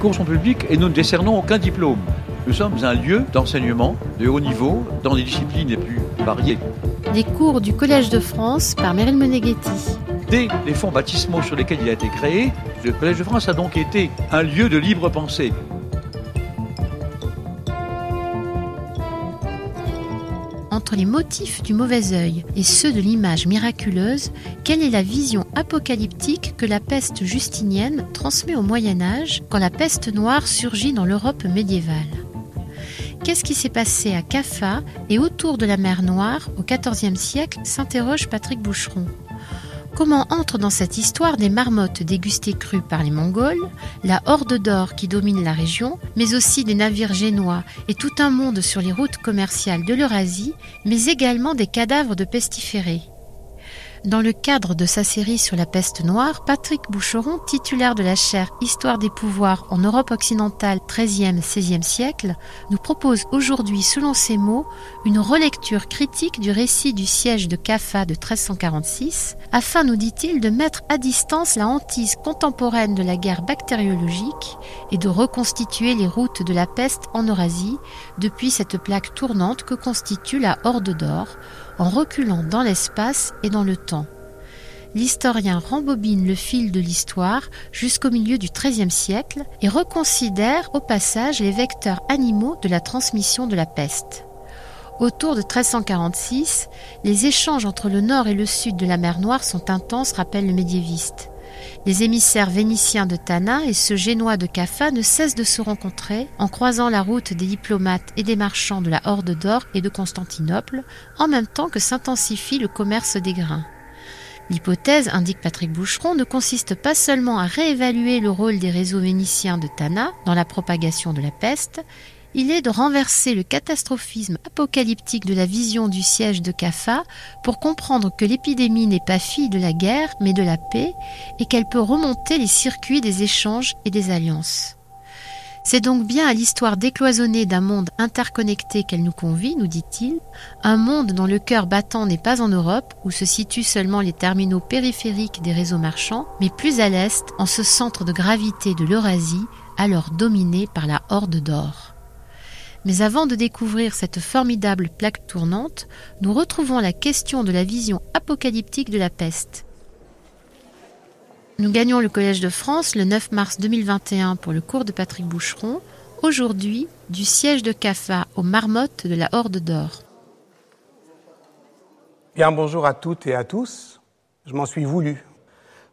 cours sont publics et nous ne décernons aucun diplôme. Nous sommes un lieu d'enseignement de haut niveau dans des disciplines les plus variées. Les cours du Collège de France par Meryl Meneghetti. Dès les fonds baptismaux sur lesquels il a été créé, le Collège de France a donc été un lieu de libre pensée. Les motifs du mauvais œil et ceux de l'image miraculeuse, quelle est la vision apocalyptique que la peste justinienne transmet au Moyen Âge quand la peste noire surgit dans l'Europe médiévale? Qu'est-ce qui s'est passé à Caffa et autour de la mer Noire au XIVe siècle? s'interroge Patrick Boucheron. Comment entrent dans cette histoire des marmottes dégustées crues par les Mongols, la horde d'or qui domine la région, mais aussi des navires génois et tout un monde sur les routes commerciales de l'Eurasie, mais également des cadavres de pestiférés? Dans le cadre de sa série sur la peste noire, Patrick Boucheron, titulaire de la chaire Histoire des pouvoirs en Europe occidentale 13e-16e siècle, nous propose aujourd'hui, selon ses mots, une relecture critique du récit du siège de Caffa de 1346, afin, nous dit-il, de mettre à distance la hantise contemporaine de la guerre bactériologique et de reconstituer les routes de la peste en Eurasie depuis cette plaque tournante que constitue la Horde d'Or, en reculant dans l'espace et dans le temps. L'historien rembobine le fil de l'histoire jusqu'au milieu du XIIIe siècle et reconsidère au passage les vecteurs animaux de la transmission de la peste. Autour de 1346, les échanges entre le nord et le sud de la mer Noire sont intenses, rappelle le médiéviste. Les émissaires vénitiens de Tana et ceux génois de Caffa ne cessent de se rencontrer en croisant la route des diplomates et des marchands de la Horde d'Or et de Constantinople, en même temps que s'intensifie le commerce des grains. L'hypothèse, indique Patrick Boucheron, ne consiste pas seulement à réévaluer le rôle des réseaux vénitiens de Tana dans la propagation de la peste, il est de renverser le catastrophisme apocalyptique de la vision du siège de Caffa pour comprendre que l'épidémie n'est pas fille de la guerre mais de la paix et qu'elle peut remonter les circuits des échanges et des alliances. C'est donc bien à l'histoire décloisonnée d'un monde interconnecté qu'elle nous convie, nous dit-il, un monde dont le cœur battant n'est pas en Europe, où se situent seulement les terminaux périphériques des réseaux marchands, mais plus à l'est, en ce centre de gravité de l'Eurasie, alors dominé par la Horde d'Or. Mais avant de découvrir cette formidable plaque tournante, nous retrouvons la question de la vision apocalyptique de la peste. Nous gagnons le Collège de France le 9 mars 2021 pour le cours de Patrick Boucheron, aujourd'hui du siège de Caffa aux marmottes de la Horde d'Or. Bien, bonjour à toutes et à tous. Je m'en suis voulu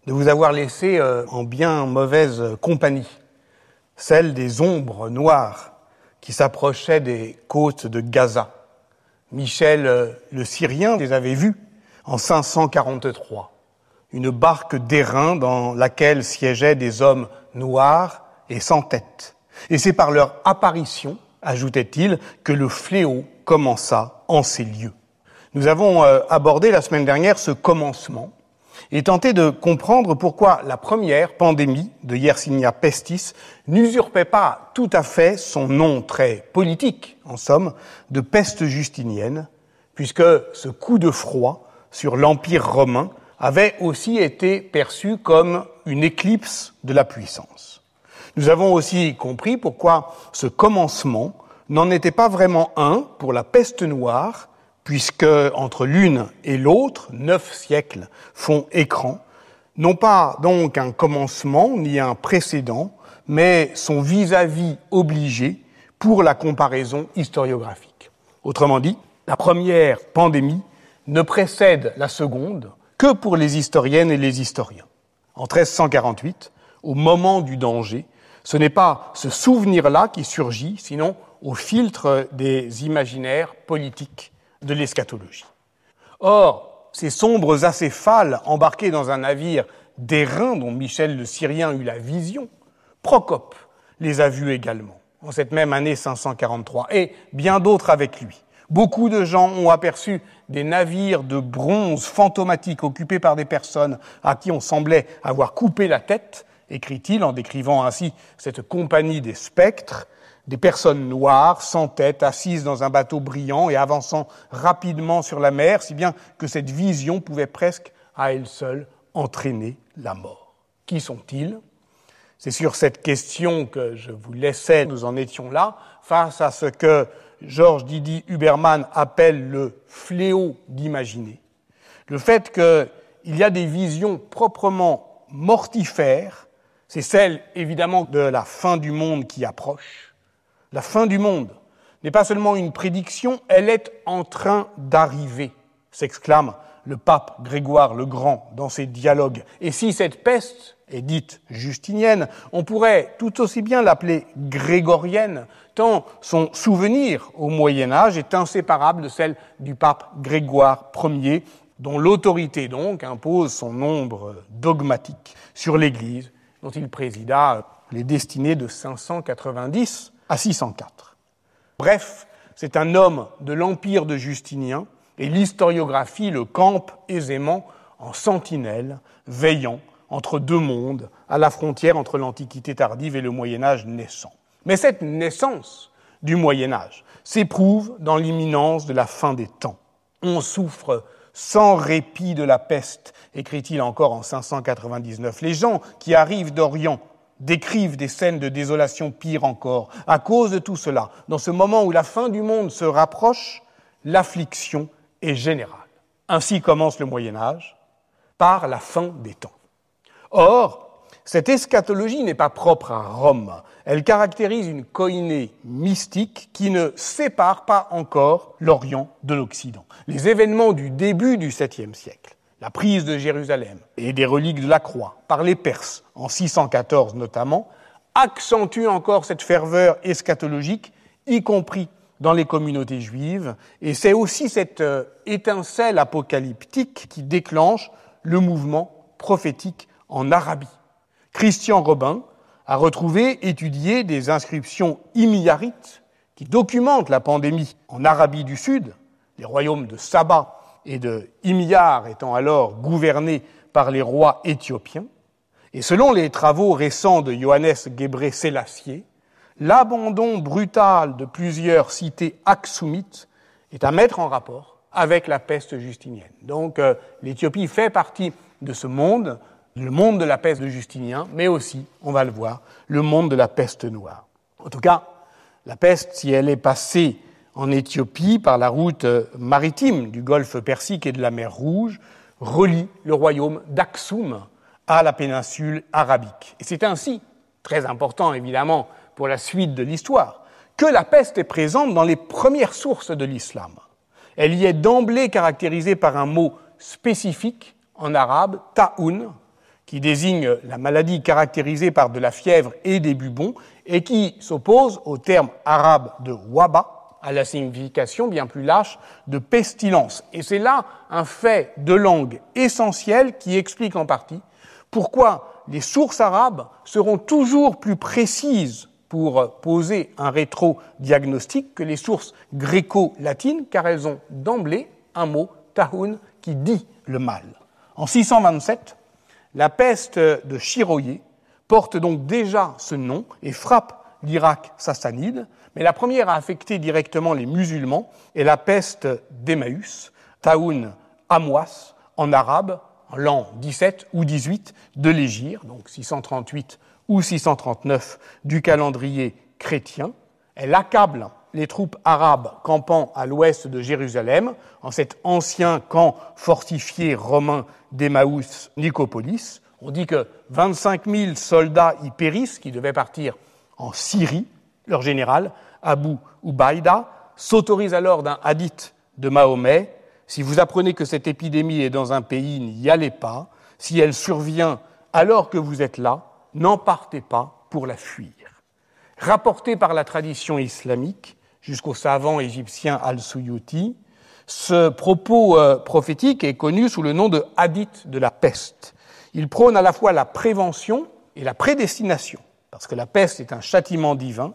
de vous avoir laissé euh, en bien mauvaise compagnie, celle des ombres noires qui s'approchaient des côtes de Gaza. Michel euh, le Syrien les avait vus en 543. Une barque d'airain dans laquelle siégeaient des hommes noirs et sans tête. Et c'est par leur apparition, ajoutait-il, que le fléau commença en ces lieux. Nous avons euh, abordé la semaine dernière ce commencement et tenté de comprendre pourquoi la première pandémie de Yersinia pestis n'usurpait pas tout à fait son nom très politique, en somme, de peste justinienne, puisque ce coup de froid sur l'Empire romain avait aussi été perçu comme une éclipse de la puissance. Nous avons aussi compris pourquoi ce commencement n'en était pas vraiment un pour la peste noire, puisque entre l'une et l'autre, neuf siècles font écran, non pas donc un commencement ni un précédent, mais son vis-à-vis obligé pour la comparaison historiographique. Autrement dit, la première pandémie ne précède la seconde que pour les historiennes et les historiens. En 1348, au moment du danger, ce n'est pas ce souvenir-là qui surgit, sinon au filtre des imaginaires politiques de l'eschatologie. Or, ces sombres acéphales embarqués dans un navire d'airain dont Michel le Syrien eut la vision, Procope les a vus également, en cette même année 543, et bien d'autres avec lui. Beaucoup de gens ont aperçu des navires de bronze fantomatiques occupés par des personnes à qui on semblait avoir coupé la tête, écrit-il en décrivant ainsi cette compagnie des spectres, des personnes noires, sans tête, assises dans un bateau brillant et avançant rapidement sur la mer, si bien que cette vision pouvait presque, à elle seule, entraîner la mort. Qui sont-ils? C'est sur cette question que je vous laissais, nous en étions là, face à ce que Georges Didi Huberman appelle le fléau d'imaginer. Le fait qu'il y a des visions proprement mortifères, c'est celle évidemment de la fin du monde qui approche. La fin du monde n'est pas seulement une prédiction, elle est en train d'arriver, s'exclame le pape Grégoire le Grand dans ses dialogues. Et si cette peste est dite justinienne, on pourrait tout aussi bien l'appeler grégorienne, tant son souvenir au Moyen Âge est inséparable de celle du pape Grégoire Ier, dont l'autorité donc impose son nombre dogmatique sur l'Église, dont il présida les destinées de 590 à 604. Bref, c'est un homme de l'empire de Justinien, et l'historiographie le campe aisément en sentinelle, veillant entre deux mondes, à la frontière entre l'Antiquité tardive et le Moyen Âge naissant. Mais cette naissance du Moyen Âge s'éprouve dans l'imminence de la fin des temps. On souffre sans répit de la peste, écrit-il encore en 599. Les gens qui arrivent d'Orient décrivent des scènes de désolation pire encore. À cause de tout cela, dans ce moment où la fin du monde se rapproche, l'affliction est générale. Ainsi commence le Moyen Âge, par la fin des temps. Or, cette eschatologie n'est pas propre à Rome. Elle caractérise une koiné mystique qui ne sépare pas encore l'Orient de l'Occident. Les événements du début du 7e siècle, la prise de Jérusalem et des reliques de la croix par les Perses, en 614 notamment, accentuent encore cette ferveur eschatologique, y compris dans les communautés juives, et c'est aussi cette euh, étincelle apocalyptique qui déclenche le mouvement prophétique en Arabie. Christian Robin a retrouvé, étudié des inscriptions imiarites qui documentent la pandémie en Arabie du Sud, les royaumes de Saba et de Imyar étant alors gouvernés par les rois éthiopiens. Et selon les travaux récents de Johannes Gebré Sélassié, l'abandon brutal de plusieurs cités aksumites est à mettre en rapport avec la peste justinienne. Donc euh, l'Éthiopie fait partie de ce monde le monde de la peste de Justinien, mais aussi, on va le voir, le monde de la peste noire. En tout cas, la peste, si elle est passée en Éthiopie par la route maritime du golfe Persique et de la mer Rouge, relie le royaume d'Aksum à la péninsule arabique. Et c'est ainsi, très important évidemment pour la suite de l'histoire, que la peste est présente dans les premières sources de l'islam. Elle y est d'emblée caractérisée par un mot spécifique en arabe, ta'un, qui désigne la maladie caractérisée par de la fièvre et des bubons, et qui s'oppose au terme arabe de waba, à la signification bien plus lâche de pestilence. Et c'est là un fait de langue essentiel qui explique en partie pourquoi les sources arabes seront toujours plus précises pour poser un rétro-diagnostic que les sources gréco-latines, car elles ont d'emblée un mot, tahoun, qui dit le mal. En 627, la peste de Chiroyé porte donc déjà ce nom et frappe l'Irak sassanide, mais la première à affecter directement les musulmans est la peste d'Emmaüs, Taoun Amwas, en arabe, l'an 17 ou 18 de l'Égir, donc 638 ou 639 du calendrier chrétien. Elle accable les troupes arabes campant à l'ouest de Jérusalem, en cet ancien camp fortifié romain d'Emmaüs Nicopolis. On dit que 25 000 soldats y périssent, qui devaient partir en Syrie. Leur général, Abu Ubaïda, s'autorise alors d'un hadith de Mahomet Si vous apprenez que cette épidémie est dans un pays, n'y allez pas. Si elle survient alors que vous êtes là, n'en partez pas pour la fuir. Rapporté par la tradition islamique jusqu'au savant égyptien Al-Suyuti, ce propos euh, prophétique est connu sous le nom de hadith de la peste. Il prône à la fois la prévention et la prédestination, parce que la peste est un châtiment divin,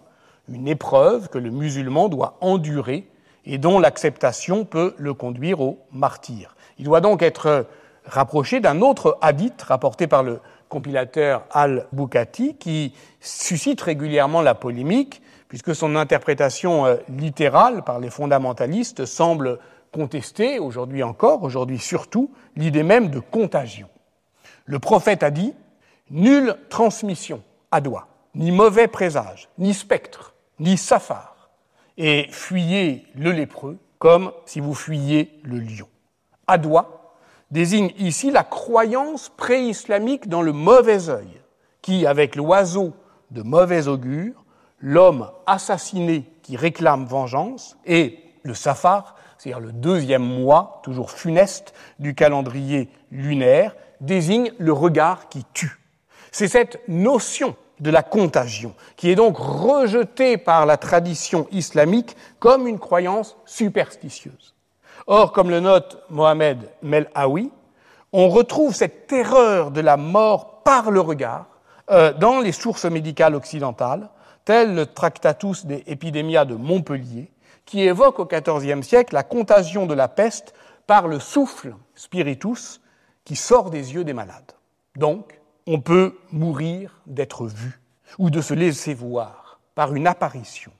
une épreuve que le musulman doit endurer et dont l'acceptation peut le conduire au martyr. Il doit donc être rapproché d'un autre hadith rapporté par le compilateur Al-Bukhati qui suscite régulièrement la polémique puisque son interprétation euh, littérale par les fondamentalistes semble contester, aujourd'hui encore, aujourd'hui surtout, l'idée même de contagion. Le prophète a dit Nulle transmission Adoua, ni mauvais présage, ni spectre, ni safar, et fuyez le lépreux comme si vous fuyiez le lion. Adoua désigne ici la croyance pré-islamique dans le mauvais œil, qui, avec l'oiseau de mauvais augure, l'homme assassiné qui réclame vengeance, et le safar, c'est-à-dire le deuxième mois, toujours funeste, du calendrier lunaire, désigne le regard qui tue. C'est cette notion de la contagion qui est donc rejetée par la tradition islamique comme une croyance superstitieuse. Or, comme le note Mohamed Melhaoui, on retrouve cette terreur de la mort par le regard euh, dans les sources médicales occidentales, telles le Tractatus de Epidemia de Montpellier, qui évoque au XIVe siècle la contagion de la peste par le souffle spiritus qui sort des yeux des malades. Donc, on peut mourir d'être vu ou de se laisser voir par une apparition.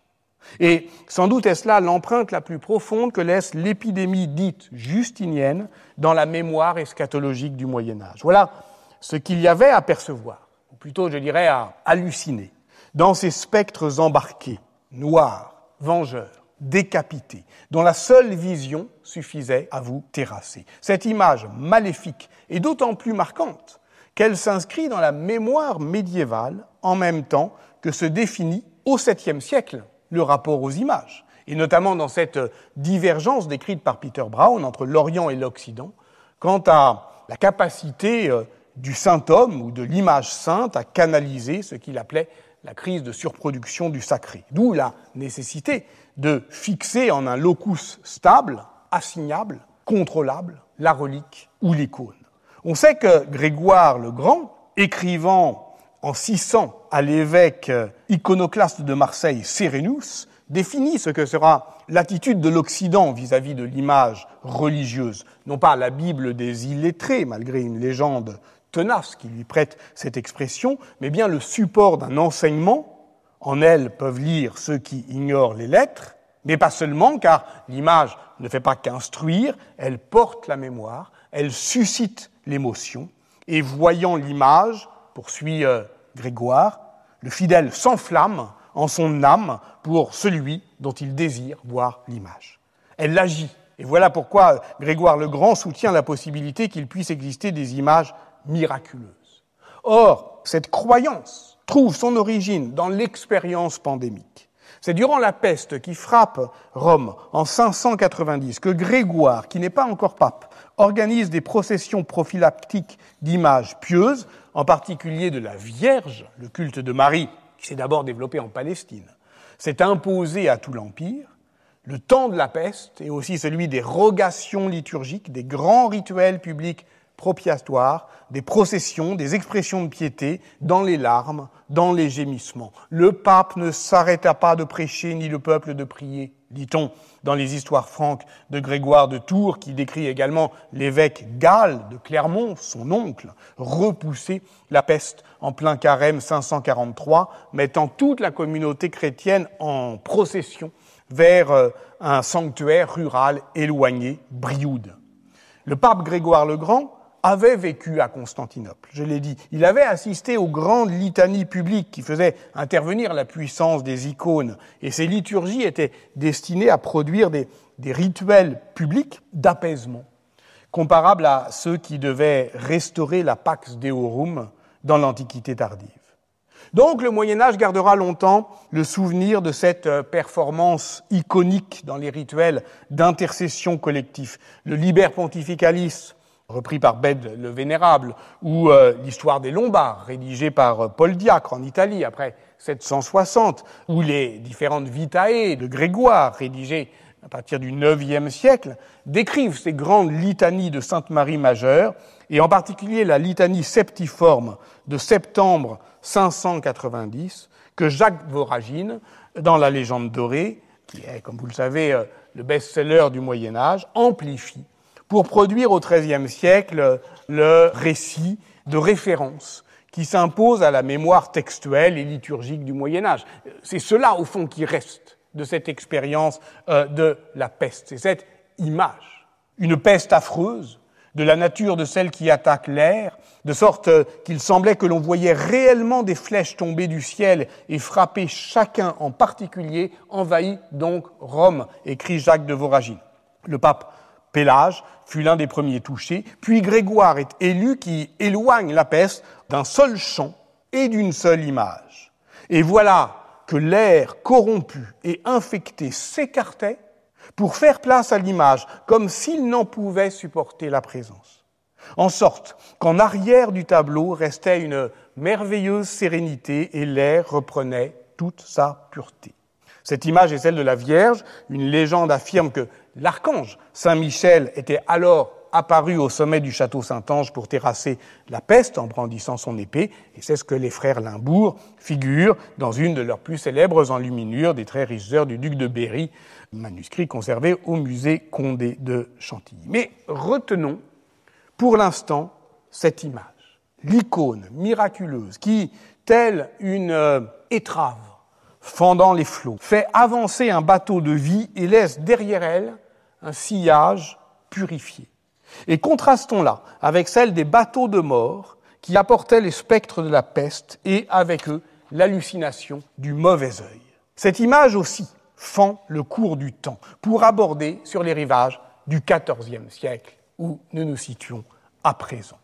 Et sans doute est-ce là l'empreinte la plus profonde que laisse l'épidémie dite justinienne dans la mémoire eschatologique du Moyen Âge. Voilà ce qu'il y avait à percevoir, ou plutôt je dirais à halluciner, dans ces spectres embarqués, noirs, vengeurs, décapité, dont la seule vision suffisait à vous terrasser. Cette image maléfique est d'autant plus marquante qu'elle s'inscrit dans la mémoire médiévale en même temps que se définit au 7e siècle le rapport aux images, et notamment dans cette divergence décrite par Peter Brown entre l'Orient et l'Occident quant à la capacité euh, du saint homme ou de l'image sainte à canaliser ce qu'il appelait la crise de surproduction du sacré. D'où la nécessité de fixer en un locus stable, assignable, contrôlable, la relique ou l'icône. On sait que Grégoire le Grand, écrivant en 600 à l'évêque iconoclaste de Marseille, Sérénus, définit ce que sera l'attitude de l'Occident vis-à-vis de l'image religieuse, non pas la Bible des illettrés, malgré une légende tenace qui lui prête cette expression, mais bien le support d'un enseignement. En elle peuvent lire ceux qui ignorent les lettres, mais pas seulement, car l'image ne fait pas qu'instruire, elle porte la mémoire, elle suscite l'émotion, et voyant l'image, poursuit euh, Grégoire, le fidèle s'enflamme en son âme pour celui dont il désire voir l'image. Elle agit, et voilà pourquoi Grégoire le Grand soutient la possibilité qu'il puisse exister des images miraculeuse. Or, cette croyance trouve son origine dans l'expérience pandémique. C'est durant la peste qui frappe Rome en 590 que Grégoire, qui n'est pas encore pape, organise des processions prophylactiques d'images pieuses, en particulier de la Vierge, le culte de Marie, qui s'est d'abord développé en Palestine, s'est imposé à tout l'Empire. Le temps de la peste et aussi celui des rogations liturgiques, des grands rituels publics des processions, des expressions de piété, dans les larmes, dans les gémissements. Le pape ne s'arrêta pas de prêcher, ni le peuple de prier, dit-on dans les histoires franques de Grégoire de Tours, qui décrit également l'évêque Gall de Clermont, son oncle, repousser la peste en plein carême 543, mettant toute la communauté chrétienne en procession vers euh, un sanctuaire rural éloigné, Brioude. Le pape Grégoire le Grand avait vécu à Constantinople, je l'ai dit. Il avait assisté aux grandes litanies publiques qui faisaient intervenir la puissance des icônes, et ces liturgies étaient destinées à produire des, des rituels publics d'apaisement, comparables à ceux qui devaient restaurer la Pax Deorum dans l'Antiquité tardive. Donc le Moyen Âge gardera longtemps le souvenir de cette euh, performance iconique dans les rituels d'intercession collectif. Le Liber Pontificalis, repris par Bède le Vénérable, ou euh, l'histoire des Lombards, rédigée par euh, Paul Diacre en Italie après 760, ou les différentes Vitae de Grégoire, rédigées à partir du IXe siècle, décrivent ces grandes litanies de Sainte Marie majeure, et en particulier la litanie septiforme de septembre 590, que Jacques Voragine, dans la légende dorée, qui est, comme vous le savez, euh, le best-seller du Moyen Âge, amplifie pour produire au XIIIe siècle le récit de référence qui s'impose à la mémoire textuelle et liturgique du Moyen Âge. C'est cela, au fond, qui reste de cette expérience euh, de la peste. C'est cette image. Une peste affreuse, de la nature de celle qui attaque l'air, de sorte qu'il semblait que l'on voyait réellement des flèches tomber du ciel et frapper chacun en particulier, envahit donc Rome, écrit Jacques de Voragine. Le pape Pélage fut l'un des premiers touchés, puis Grégoire est élu qui éloigne la peste d'un seul chant et d'une seule image. Et voilà que l'air corrompu et infecté s'écartait pour faire place à l'image, comme s'il n'en pouvait supporter la présence. En sorte qu'en arrière du tableau restait une merveilleuse sérénité et l'air reprenait toute sa pureté. Cette image est celle de la Vierge. Une légende affirme que l'archange Saint Michel était alors apparu au sommet du château Saint-Ange pour terrasser la peste en brandissant son épée, et c'est ce que les frères Limbourg figurent dans une de leurs plus célèbres enluminures des très riches heures du duc de Berry, manuscrit conservé au musée Condé de Chantilly. Mais retenons pour l'instant cette image, l'icône miraculeuse qui, telle une euh, étrave fendant les flots, fait avancer un bateau de vie et laisse derrière elle un sillage purifié. Et contrastons-la avec celle des bateaux de mort qui apportaient les spectres de la peste et avec eux l'hallucination du mauvais œil. Cette image aussi fend le cours du temps pour aborder sur les rivages du XIVe siècle où nous nous situons à présent.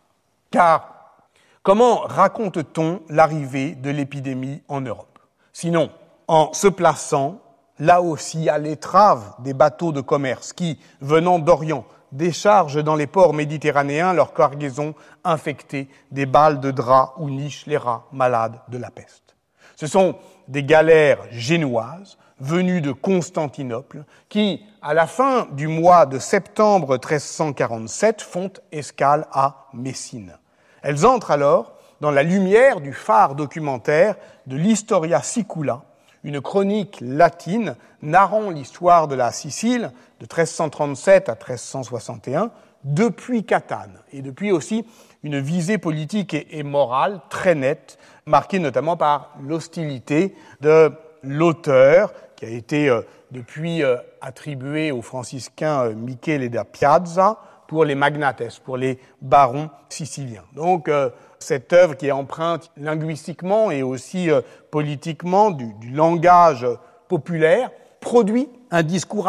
Car comment raconte-t-on l'arrivée de l'épidémie en Europe? Sinon, en se plaçant là aussi à l'étrave des bateaux de commerce qui, venant d'Orient, déchargent dans les ports méditerranéens leur cargaison infectée des balles de drap où nichent les rats malades de la peste. Ce sont des galères génoises venues de Constantinople qui, à la fin du mois de septembre 1347, font escale à Messine. Elles entrent alors dans la lumière du phare documentaire de l'Historia Sicula, une chronique latine narrant l'histoire de la Sicile de 1337 à 1361 depuis Catane et depuis aussi une visée politique et, morale très nette, marquée notamment par l'hostilité de l'auteur qui a été euh, depuis euh, attribué aux franciscains euh, Michele da Piazza pour les magnates, pour les barons siciliens. Donc cette œuvre qui est empreinte linguistiquement et aussi euh, politiquement du, langage populaire, produit un discours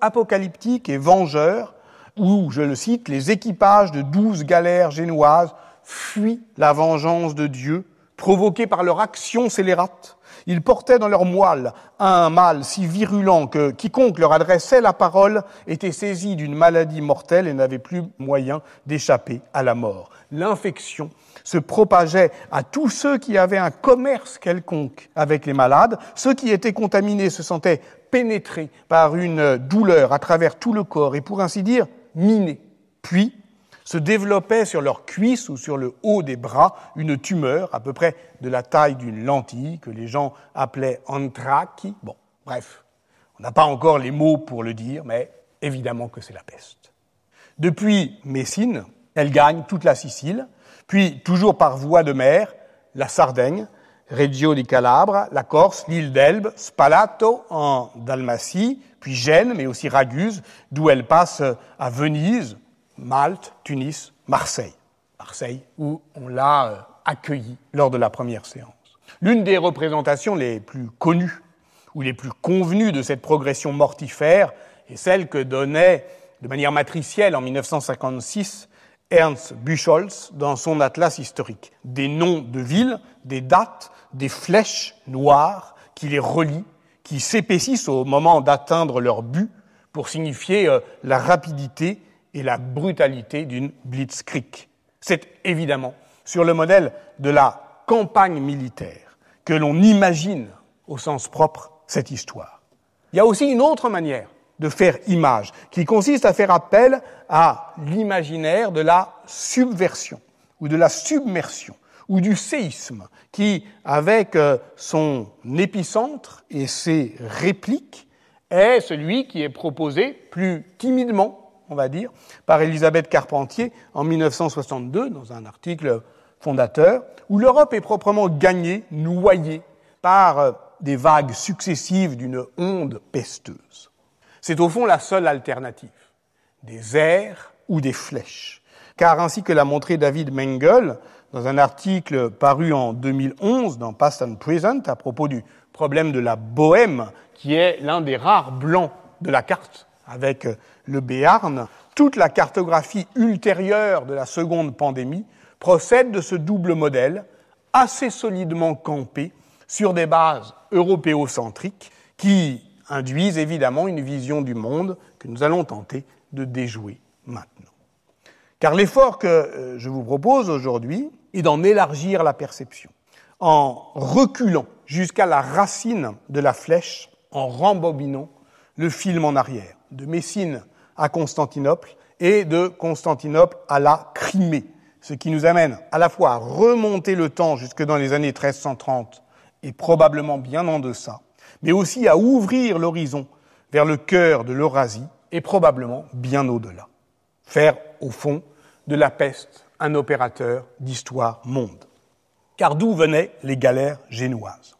apocalyptique et vengeur où, je le cite, les équipages de douze galères génoises fuient la vengeance de Dieu, provoquée par leur action scélérate. Ils portaient dans leur moelle un mal si virulent que quiconque leur adressait la parole était saisi d'une maladie mortelle et n'avait plus moyen d'échapper à la mort. L'infection se propageait à tous ceux qui avaient un commerce quelconque avec les malades. Ceux qui étaient contaminés se sentaient pénétrés par une douleur à travers tout le corps et pour ainsi dire minés. Puis se développait sur leurs cuisses ou sur le haut des bras une tumeur à peu près de la taille d'une lentille que les gens appelaient anthraki. Bon, bref, on n'a pas encore les mots pour le dire, mais évidemment que c'est la peste. Depuis Messine, elle gagne toute la Sicile, puis toujours par voie de mer, la Sardaigne, Reggio di Calabre, la Corse, l'île d'Elbe, Spalato en Dalmatie, puis Gênes, mais aussi Raguse, d'où elle passe à Venise, Malte, Tunis, Marseille. Marseille, où on l'a euh, accueillie lors de la première séance. L'une des représentations les plus connues ou les plus convenues de cette progression mortifère est celle que donnait de manière matricielle en 1956 Ernst Buchholz dans son atlas historique. Des noms de villes, des dates, des flèches noires qui les relient, qui s'épaississent au moment d'atteindre leur but pour signifier euh, la rapidité et la brutalité d'une blitzkrieg. C'est évidemment sur le modèle de la campagne militaire que l'on imagine au sens propre cette histoire. Il y a aussi une autre manière de faire image, qui consiste à faire appel à l'imaginaire de la subversion ou de la submersion ou du séisme, qui, avec euh, son épicentre et ses répliques, est celui qui est proposé plus timidement, on va dire, par Elisabeth Carpentier en 1962 dans un article fondateur, où l'Europe est proprement gagnée, noyée par euh, des vagues successives d'une onde pesteuse. C'est au fond la seule alternative. Des airs ou des flèches. car ainsi que l'a montré David Mengel dans un article paru en 2011 dans Past and Present à propos du problème de la bohème, qui est l'un des rares blancs de la carte avec le Béarn, toute la cartographie ultérieure de la seconde pandémie procède de ce double modèle assez solidement campé sur des bases européocentriques qui induisent évidemment une vision du monde que nous allons tenter de déjouer maintenant. Car l'effort que euh, je vous propose aujourd'hui est d'en élargir la perception, en reculant jusqu'à la racine de la flèche, en rembobinant le film en arrière, de Messine à Constantinople et de Constantinople à la Crimée, ce qui nous amène à la fois à remonter le temps jusque dans les années 1330 et probablement bien en deçà, mais aussi à ouvrir l'horizon vers le cœur de l'Eurasie et probablement bien au-delà. Faire, au fond, de la peste un opérateur d'histoire monde. Car d'où venaient les galères génoises?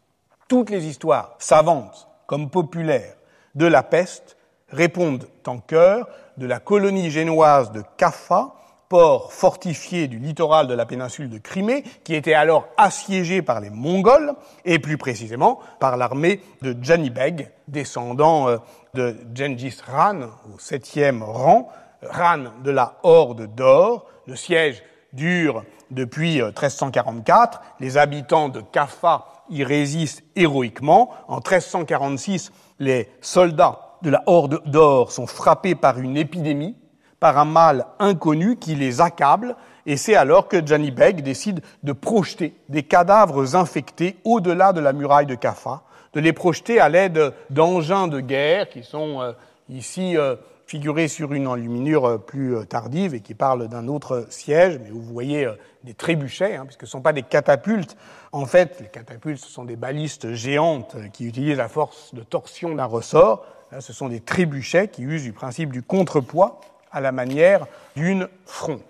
Toutes les histoires savantes comme populaires de la peste répondent en cœur de la colonie génoise de Kaffa, port fortifié du littoral de la péninsule de Crimée, qui était alors assiégé par les Mongols, et plus précisément par l'armée de Janibeg, descendant euh, de Gengis Khan au septième rang, Khan de la Horde d'Or. Le siège dure depuis 1344. Euh, les habitants de Kaffa y résistent héroïquement. En 1346, les soldats de la Horde d'Or sont frappés par une épidémie par un mal inconnu qui les accable, et c'est alors que Gianni Beg décide de projeter des cadavres infectés au-delà de la muraille de Kaffa, de les projeter à l'aide d'engins de guerre qui sont euh, ici euh, figurés sur une enluminure euh, plus tardive et qui parlent d'un autre siège, mais où vous voyez des trébuchets, hein, puisque ce ne sont pas des catapultes. En fait, les catapultes, ce sont des balistes géantes qui utilisent la force de torsion d'un ressort. Là, ce sont des trébuchets qui usent du principe du contrepoids à la manière d'une fronde.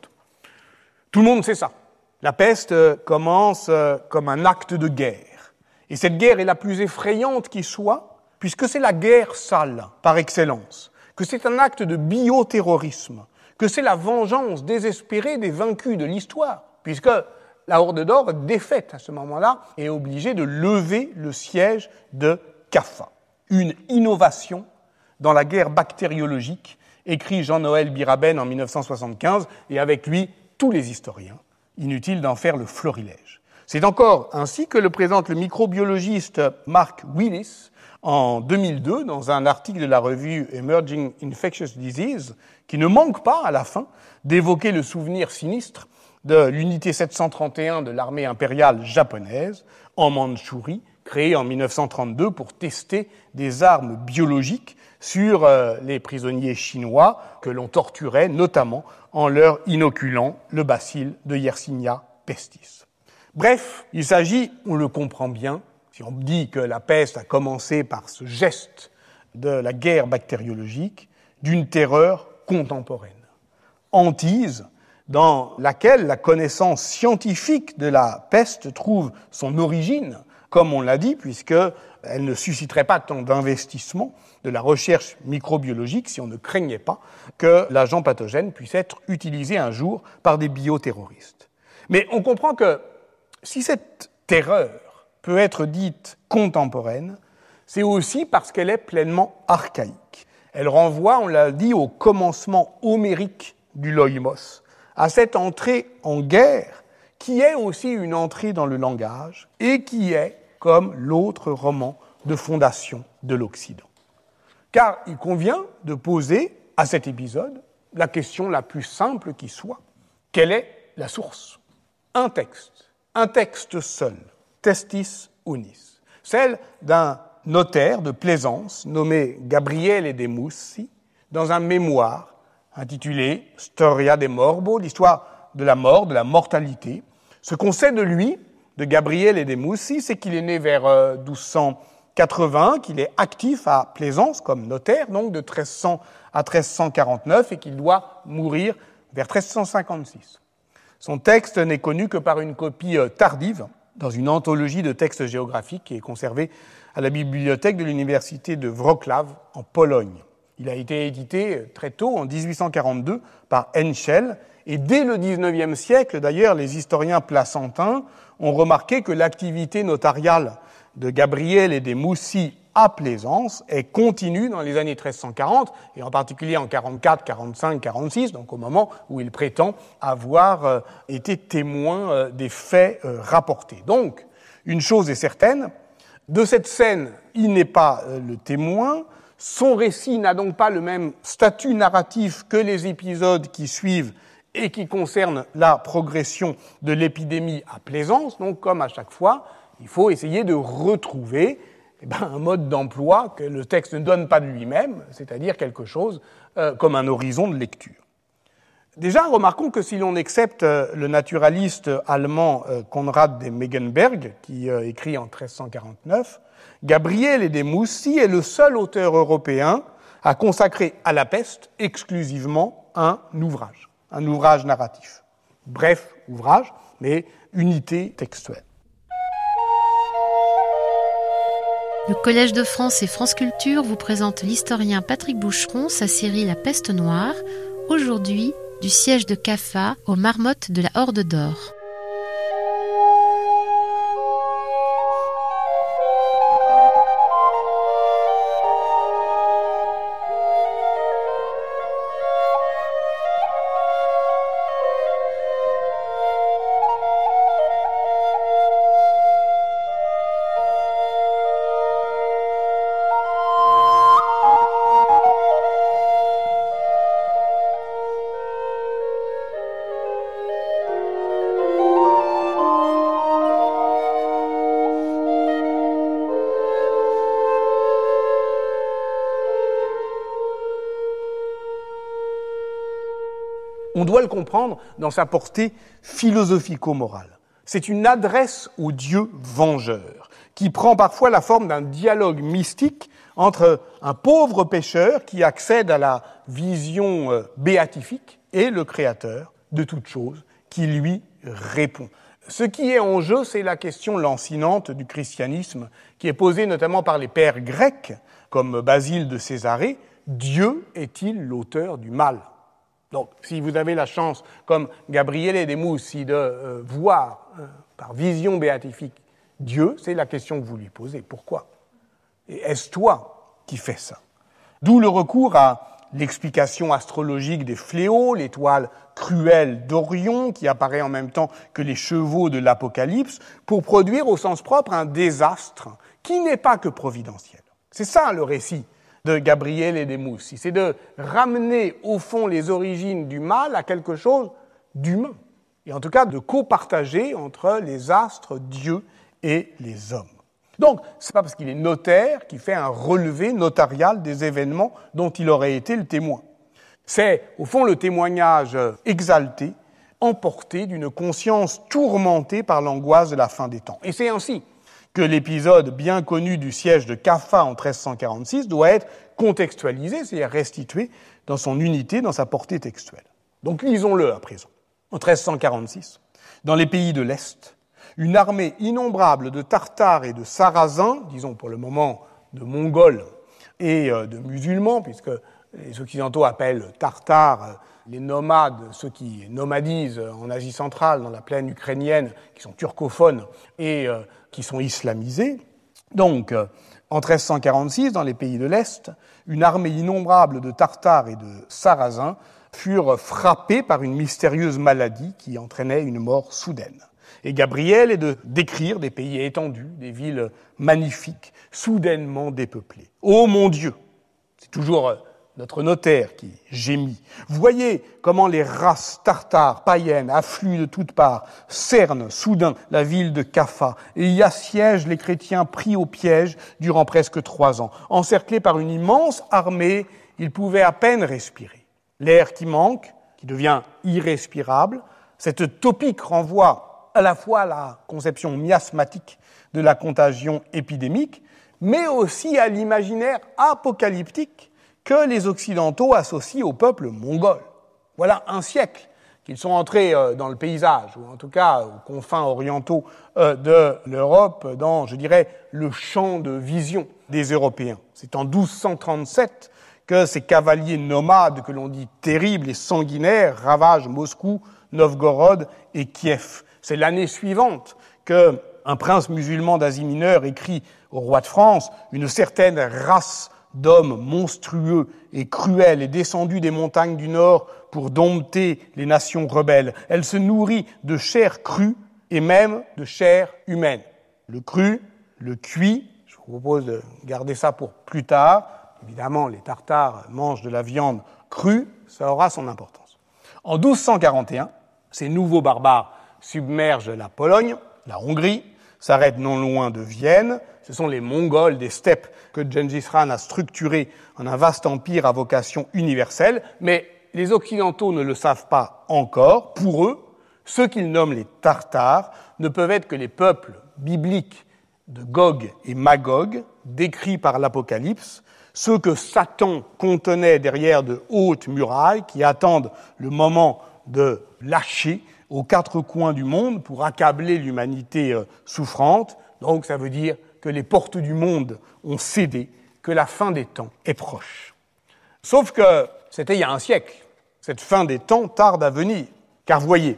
Tout le monde sait ça. La peste euh, commence euh, comme un acte de guerre. Et cette guerre est la plus effrayante qui soit, puisque c'est la guerre sale par excellence, que c'est un acte de bioterrorisme, que c'est la vengeance désespérée des vaincus de l'histoire, puisque la Horde d'Or, défaite à ce moment-là, est obligée de lever le siège de Kaffa. Une innovation dans la guerre bactériologique écrit Jean-Noël Biraben en 1975, et avec lui tous les historiens. Inutile d'en faire le florilège. C'est encore ainsi que le présente le microbiologiste Mark Willis en 2002 dans un article de la revue Emerging Infectious Disease, qui ne manque pas à la fin d'évoquer le souvenir sinistre de l'unité 731 de l'armée impériale japonaise en Mandchourie, créée en 1932 pour tester des armes biologiques sur euh, les prisonniers chinois que l'on torturait, notamment en leur inoculant le bacille de Yersinia pestis. Bref, il s'agit, on le comprend bien, si on dit que la peste a commencé par ce geste de la guerre bactériologique, d'une terreur contemporaine. Antise, dans laquelle la connaissance scientifique de la peste trouve son origine, comme on l'a dit, puisqu'elle ne susciterait pas tant d'investissement de la recherche microbiologique si on ne craignait pas que l'agent pathogène puisse être utilisé un jour par des bioterroristes. Mais on comprend que si cette terreur peut être dite contemporaine, c'est aussi parce qu'elle est pleinement archaïque. Elle renvoie, on l'a dit, au commencement homérique du loïmos, à cette entrée en guerre qui est aussi une entrée dans le langage et qui est comme l'autre roman de fondation de l'Occident. Car il convient de poser à cet épisode la question la plus simple qui soit. Quelle est la source? Un texte, un texte seul, testis unis, celle d'un notaire de Plaisance nommé Gabriele de Mussi, dans un mémoire intitulé Storia de Morbo, l'histoire de la mort, de la mortalité. Ce qu'on sait de lui, de Gabriele de Mussi, c'est qu'il est né vers 1200 euh, 80, qu'il est actif à Plaisance comme notaire, donc de 1300 à 1349, et qu'il doit mourir vers 1356. Son texte n'est connu que par une copie euh, tardive dans une anthologie de textes géographiques qui est conservée à la bibliothèque de l'université de Wrocław en Pologne. Il a été édité euh, très tôt, en 1842, par Henschel, Et dès le XIXe siècle, d'ailleurs, les historiens placentins ont remarqué que l'activité notariale de Gabriel et des Moussis à Plaisance est continue dans les années 1340, et en particulier en 44, 45, 46, donc au moment où il prétend avoir euh, été témoin euh, des faits euh, rapportés. Donc, une chose est certaine, de cette scène, il n'est pas le témoin, son récit n'a donc pas le même statut narratif que les épisodes qui suivent et qui concernent la progression de l'épidémie à Plaisance. Donc, comme à chaque fois, il faut essayer de retrouver eh ben, un mode d'emploi que le texte ne donne pas de lui-même, c'est-à-dire quelque chose euh, comme un horizon de lecture. Déjà, remarquons que si l'on accepte euh, le naturaliste allemand euh, Konrad de Megenberg, qui écrit en 1349, Gabriel de Moussi est le seul auteur européen à consacrer à la peste exclusivement un ouvrage, un ouvrage narratif. Bref ouvrage, mais unité textuelle. Le Collège de France et France Culture vous présente l'historien Patrick Boucheron sa série La peste noire, aujourd'hui du siège de Caffa aux marmottes de la Horde d'Or. On doit le comprendre dans sa portée philosophico-morale. C'est une adresse au Dieu vengeur, qui prend parfois la forme d'un dialogue mystique entre un pauvre pécheur qui accède à la vision euh, béatifique et le Créateur de toute chose qui lui répond. Ce qui est en jeu, c'est la question lancinante du christianisme, qui est posée notamment par les pères grecs, comme Basile de Césarée. Dieu est-il l'auteur du mal donc, si vous avez la chance, comme Gabriele de Moussi, de euh, voir euh, par vision béatifique Dieu, c'est la question que vous lui posez. Pourquoi? Et est-ce toi qui fais ça? D'où le recours à l'explication astrologique des fléaux, l'étoile cruelle d'Orion, qui apparaît en même temps que les chevaux de l'Apocalypse, pour produire au sens propre un désastre qui n'est pas que providentiel. C'est ça le récit de Gabriel et des Moussi. C'est de ramener au fond les origines du mal à quelque chose d'humain. Et en tout cas de copartager entre les astres, Dieu et les hommes. Donc, ce n'est pas parce qu'il est notaire qu'il fait un relevé notarial des événements dont il aurait été le témoin. C'est, au fond, le témoignage exalté, emporté d'une conscience tourmentée par l'angoisse de la fin des temps. Et c'est ainsi que l'épisode bien connu du siège de Caffa en 1346 doit être contextualisé, c'est-à-dire restitué dans son unité, dans sa portée textuelle. Donc lisons-le à présent. En 1346, dans les pays de l'Est, une armée innombrable de Tartares et de Sarrasins, disons pour le moment de Mongols et euh, de musulmans, puisque les Occidentaux appellent Tartares euh, les nomades, ceux qui nomadisent en Asie centrale, dans la plaine ukrainienne, qui sont turcophones et euh, qui sont islamisés. Donc, euh, en 1346, dans les pays de l'Est, une armée innombrable de Tartares et de Sarrasins furent frappés par une mystérieuse maladie qui entraînait une mort soudaine. Et Gabriel est de décrire des pays étendus, des villes magnifiques, soudainement dépeuplées. Ô mon Dieu C'est toujours euh, notre notaire qui gémit. Voyez comment les races tartares, païennes, affluent de toutes parts, cernent soudain la ville de Caffa et y assiègent les chrétiens pris au piège durant presque trois ans. Encerclés par une immense armée, ils pouvaient à peine respirer. L'air qui manque, qui devient irrespirable, cette topique renvoie à la fois à la conception miasmatique de la contagion épidémique, mais aussi à l'imaginaire apocalyptique que les Occidentaux associent au peuple mongol. Voilà un siècle qu'ils sont entrés euh, dans le paysage, ou en tout cas aux confins orientaux euh, de l'Europe, dans, je dirais, le champ de vision des Européens. C'est en 1237 que ces cavaliers nomades que l'on dit terribles et sanguinaires ravagent Moscou, Novgorod et Kiev. C'est l'année suivante que un prince musulman d'Asie mineure écrit au roi de France une certaine race d'hommes monstrueux et cruels est descendue des montagnes du Nord pour dompter les nations rebelles. Elle se nourrit de chair crue et même de chair humaine. Le cru, le cuit, je vous propose de garder ça pour plus tard. Évidemment, les Tartares mangent de la viande crue, ça aura son importance. En 1241, ces nouveaux barbares submergent la Pologne, la Hongrie, s'arrêtent non loin de Vienne. Ce sont les Mongols des steppes que Gengis Khan a structurés en un vaste empire à vocation universelle, mais les Occidentaux ne le savent pas encore. Pour eux, ceux qu'ils nomment les Tartares ne peuvent être que les peuples bibliques de Gog et Magog, décrits par l'Apocalypse, ceux que Satan contenait derrière de hautes murailles qui attendent le moment de lâcher aux quatre coins du monde pour accabler l'humanité euh, souffrante. Donc ça veut dire que les portes du monde ont cédé, que la fin des temps est proche. Sauf que c'était il y a un siècle. Cette fin des temps tarde à venir. Car voyez,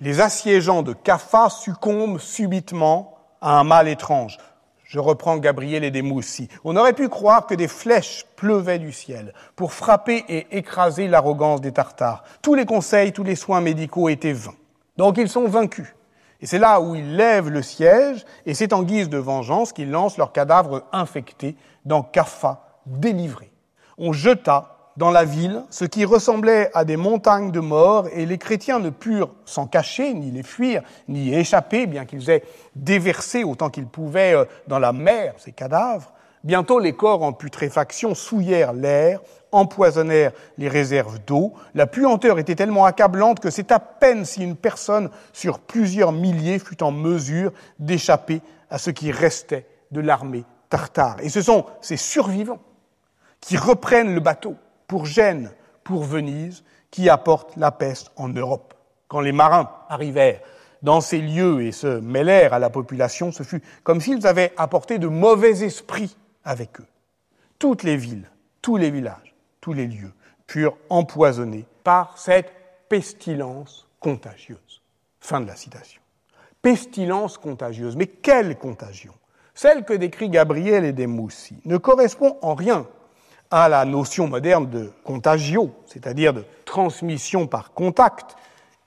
les assiégeants de Caffa succombent subitement à un mal étrange. Je reprends Gabriel et des Moussi. On aurait pu croire que des flèches pleuvaient du ciel pour frapper et écraser l'arrogance des Tartares. Tous les conseils, tous les soins médicaux étaient vains. Donc ils sont vaincus. Et c'est là où ils lèvent le siège, et c'est en guise de vengeance qu'ils lancent leurs cadavres infectés dans Caffa, délivrés. On jeta dans la ville ce qui ressemblait à des montagnes de morts, et les chrétiens ne purent s'en cacher, ni les fuir, ni échapper, bien qu'ils aient déversé autant qu'ils pouvaient euh, dans la mer ces cadavres. Bientôt les corps en putréfaction souillèrent l'air, empoisonnèrent les réserves d'eau. La puanteur était tellement accablante que c'est à peine si une personne sur plusieurs milliers fut en mesure d'échapper à ce qui restait de l'armée tartare. Et ce sont ces survivants qui reprennent le bateau pour Gênes, pour Venise, qui apportent la peste en Europe. Quand les marins arrivèrent dans ces lieux et se mêlèrent à la population, ce fut comme s'ils avaient apporté de mauvais esprits avec eux. Toutes les villes, tous les villages tous les lieux furent empoisonnés par cette pestilence contagieuse. Fin de la citation. Pestilence contagieuse. Mais quelle contagion Celle que décrit Gabriel et Desmoussi ne correspond en rien à la notion moderne de contagio, c'est-à-dire de transmission par contact,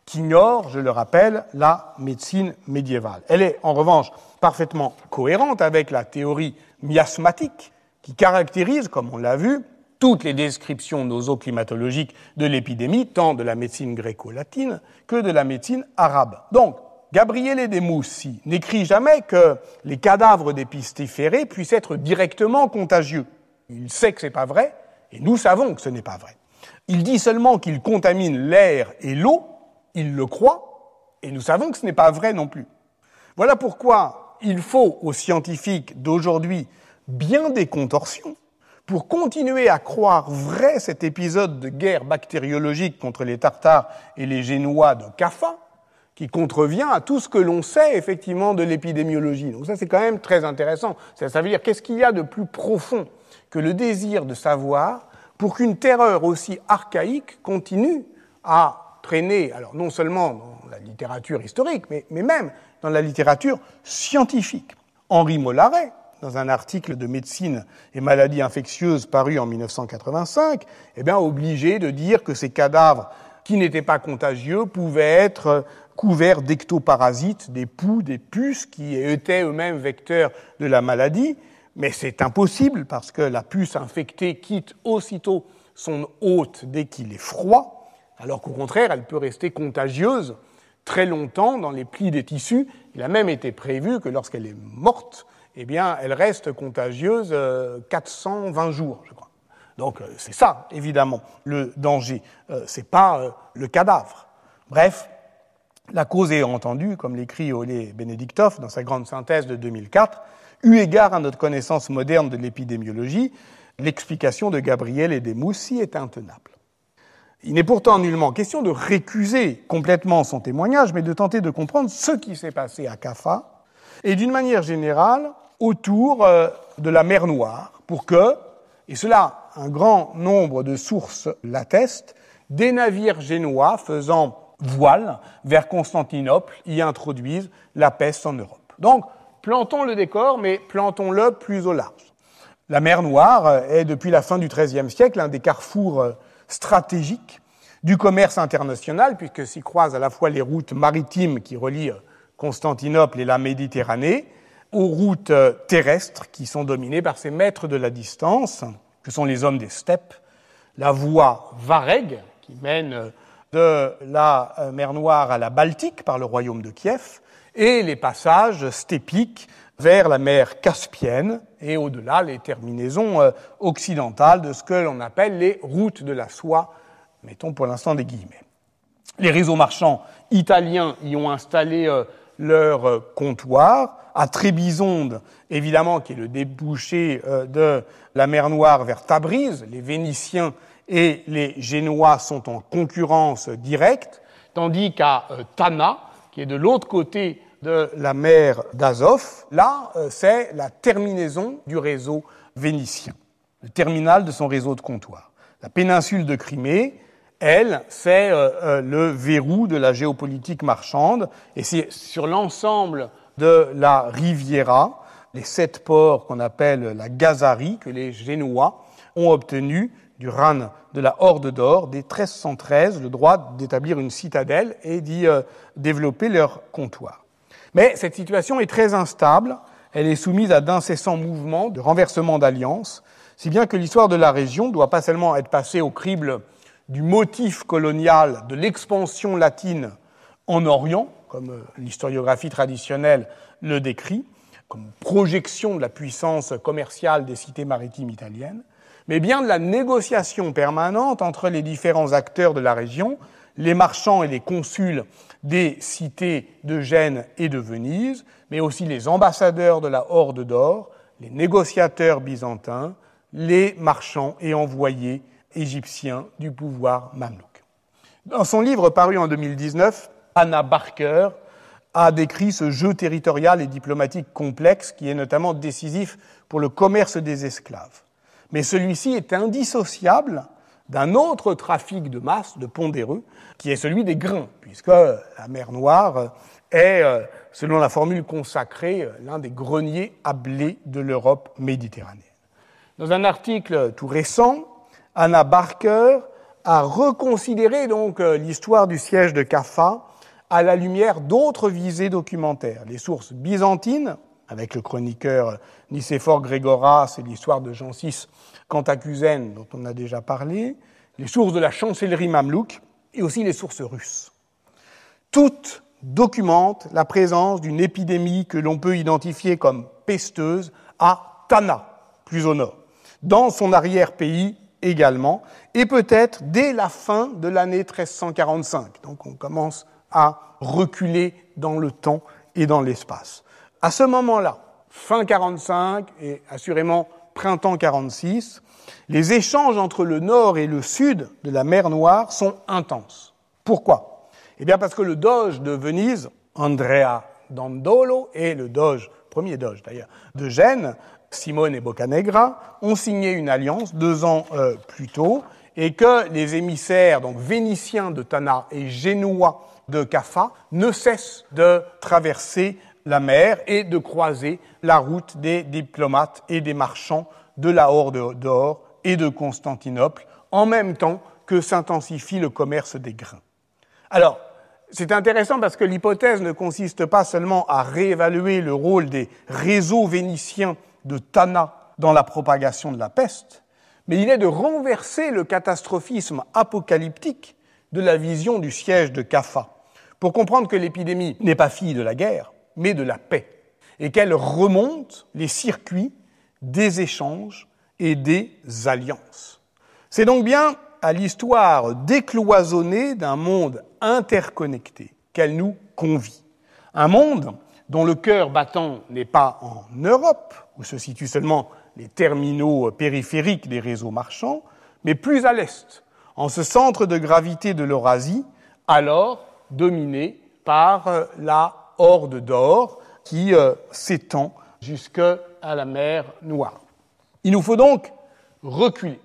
qu'ignore, je le rappelle, la médecine médiévale. Elle est en revanche parfaitement cohérente avec la théorie miasmatique qui caractérise, comme on l'a vu, toutes les descriptions nosoclimatologiques de l'épidémie, tant de la médecine gréco-latine que de la médecine arabe. Donc, Gabriele de Moussi n'écrit jamais que les cadavres des pistiférés puissent être directement contagieux. Il sait que ce n'est pas vrai, et nous savons que ce n'est pas vrai. Il dit seulement qu'il contamine l'air et l'eau, il le croit, et nous savons que ce n'est pas vrai non plus. Voilà pourquoi il faut aux scientifiques d'aujourd'hui bien des contorsions pour continuer à croire vrai cet épisode de guerre bactériologique contre les Tartares et les Génois de Caffa, qui contrevient à tout ce que l'on sait effectivement de l'épidémiologie. Donc ça c'est quand même très intéressant. Ça, veut dire qu'est-ce qu'il y a de plus profond que le désir de savoir pour qu'une terreur aussi archaïque continue à traîner, alors non seulement dans la littérature historique, mais, même dans la littérature scientifique. Henri Mollaret, dans un article de médecine et maladies infectieuses paru en 1985, eh bien, obligé de dire que ces cadavres qui n'étaient pas contagieux pouvaient être couverts d'ectoparasites, des poux, des puces qui étaient eux-mêmes vecteurs de la maladie. Mais c'est impossible parce que la puce infectée quitte aussitôt son hôte dès qu'il est froid, alors qu'au contraire, elle peut rester contagieuse très longtemps dans les plis des tissus. Il a même été prévu que lorsqu'elle est morte, eh bien, elle reste contagieuse 420 euh, jours, je crois. Donc, euh, c'est ça, évidemment, le danger. Euh, c'est pas le cadavre. Bref, la cause est entendue, comme l'écrit Olé Benediktov dans sa grande synthèse de 2004, eu égard à notre connaissance moderne de l'épidémiologie, l'explication de Gabriel et des Moussi est intenable. Il n'est pourtant nullement question de récuser complètement son témoignage, mais de tenter de comprendre ce qui s'est passé à Caffa, et d'une manière générale, autour euh, de la mer Noire pour que, et cela un grand nombre de sources l'attestent, des navires génois faisant voile vers Constantinople y introduisent la peste en Europe. Donc, plantons le décor, mais plantons-le plus au large. La mer Noire est, depuis la fin du XIIIe siècle, un des carrefours stratégiques du commerce international, puisque s'y croisent à la fois les routes maritimes qui relient Constantinople et la Méditerranée, aux routes terrestres qui sont dominées par ces maîtres de la distance, que sont les hommes des steppes, la voie Vareg, qui mène de la mer Noire à la Baltique par le royaume de Kiev, et les passages steppiques vers la mer Caspienne et au-delà les terminaisons occidentales de ce que l'on appelle les routes de la soie mettons pour l'instant des guillemets. Les réseaux marchands italiens y ont installé euh, leur euh, comptoir. À Trébizonde, évidemment, qui est le débouché euh, de la mer Noire vers Tabriz, les Vénitiens et les Génois sont en concurrence directe, tandis qu'à Tana, qui est de l'autre côté de la mer d'Azov, là, c'est la terminaison du réseau vénitien, le terminal de son réseau de comptoir. La péninsule de Crimée elle, c'est euh, euh, le verrou de la géopolitique marchande, et c'est sur l'ensemble de la Riviera, les sept ports qu'on appelle la Gazarie, que les Génois ont obtenu du RAN de la Horde d'Or dès 1313 le droit d'établir une citadelle et d'y euh, développer leur comptoir. Mais cette situation est très instable, elle est soumise à d'incessants mouvements de renversement d'alliances, si bien que l'histoire de la région doit pas seulement être passée au crible du motif colonial de l'expansion latine en Orient, comme euh, l'historiographie traditionnelle le décrit, comme projection de la puissance commerciale des cités maritimes italiennes, mais bien de la négociation permanente entre les différents acteurs de la région, les marchands et les consuls des cités de Gênes et de Venise, mais aussi les ambassadeurs de la Horde d'Or, les négociateurs byzantins, les marchands et envoyés égyptien du pouvoir mamelouk. Dans son livre paru en 2019, Anna Barker a décrit ce jeu territorial et diplomatique complexe qui est notamment décisif pour le commerce des esclaves. Mais celui-ci est indissociable d'un autre trafic de masse, de pondéreux, qui est celui des grains, puisque la mer Noire est, euh, selon la formule consacrée, l'un des greniers à blé de l'Europe méditerranéenne. Dans un article tout récent, Anna Barker a reconsidéré donc euh, l'histoire du siège de Caffa à la lumière d'autres visées documentaires. Les sources byzantines, avec le chroniqueur Nicéphore Grégoras et l'histoire de Jean VI Cantacuzène, dont on a déjà parlé, les sources de la chancellerie mamelouk et aussi les sources russes. Toutes documentent la présence d'une épidémie que l'on peut identifier comme pesteuse à Tana, plus au nord, dans son arrière-pays également, et peut-être dès la fin de l'année 1345. Donc on commence à reculer dans le temps et dans l'espace. À ce moment-là, fin 45 et assurément printemps 46, les échanges entre le nord et le sud de la mer Noire sont intenses. Pourquoi? Eh bien parce que le doge de Venise, Andrea Dandolo, et le doge, premier doge d'ailleurs, de Gênes, Simone et Boccanegra, ont signé une alliance deux ans euh, plus tôt et que les émissaires donc vénitiens de Tana et génois de Caffa ne cessent de traverser la mer et de croiser la route des diplomates et des marchands de la Horde d'Or et de Constantinople, en même temps que s'intensifie le commerce des grains. Alors, c'est intéressant parce que l'hypothèse ne consiste pas seulement à réévaluer le rôle des réseaux vénitiens de Tana dans la propagation de la peste, mais il est de renverser le catastrophisme apocalyptique de la vision du siège de Caffa, pour comprendre que l'épidémie n'est pas fille de la guerre, mais de la paix, et qu'elle remonte les circuits des échanges et des alliances. C'est donc bien à l'histoire décloisonnée d'un monde interconnecté qu'elle nous convie. Un monde dont le cœur battant n'est pas en Europe, où se situent seulement les terminaux périphériques des réseaux marchands, mais plus à l'est, en ce centre de gravité de l'Eurasie, alors dominé par euh, la horde d'or qui euh, s'étend jusqu'à la mer Noire. Il nous faut donc reculer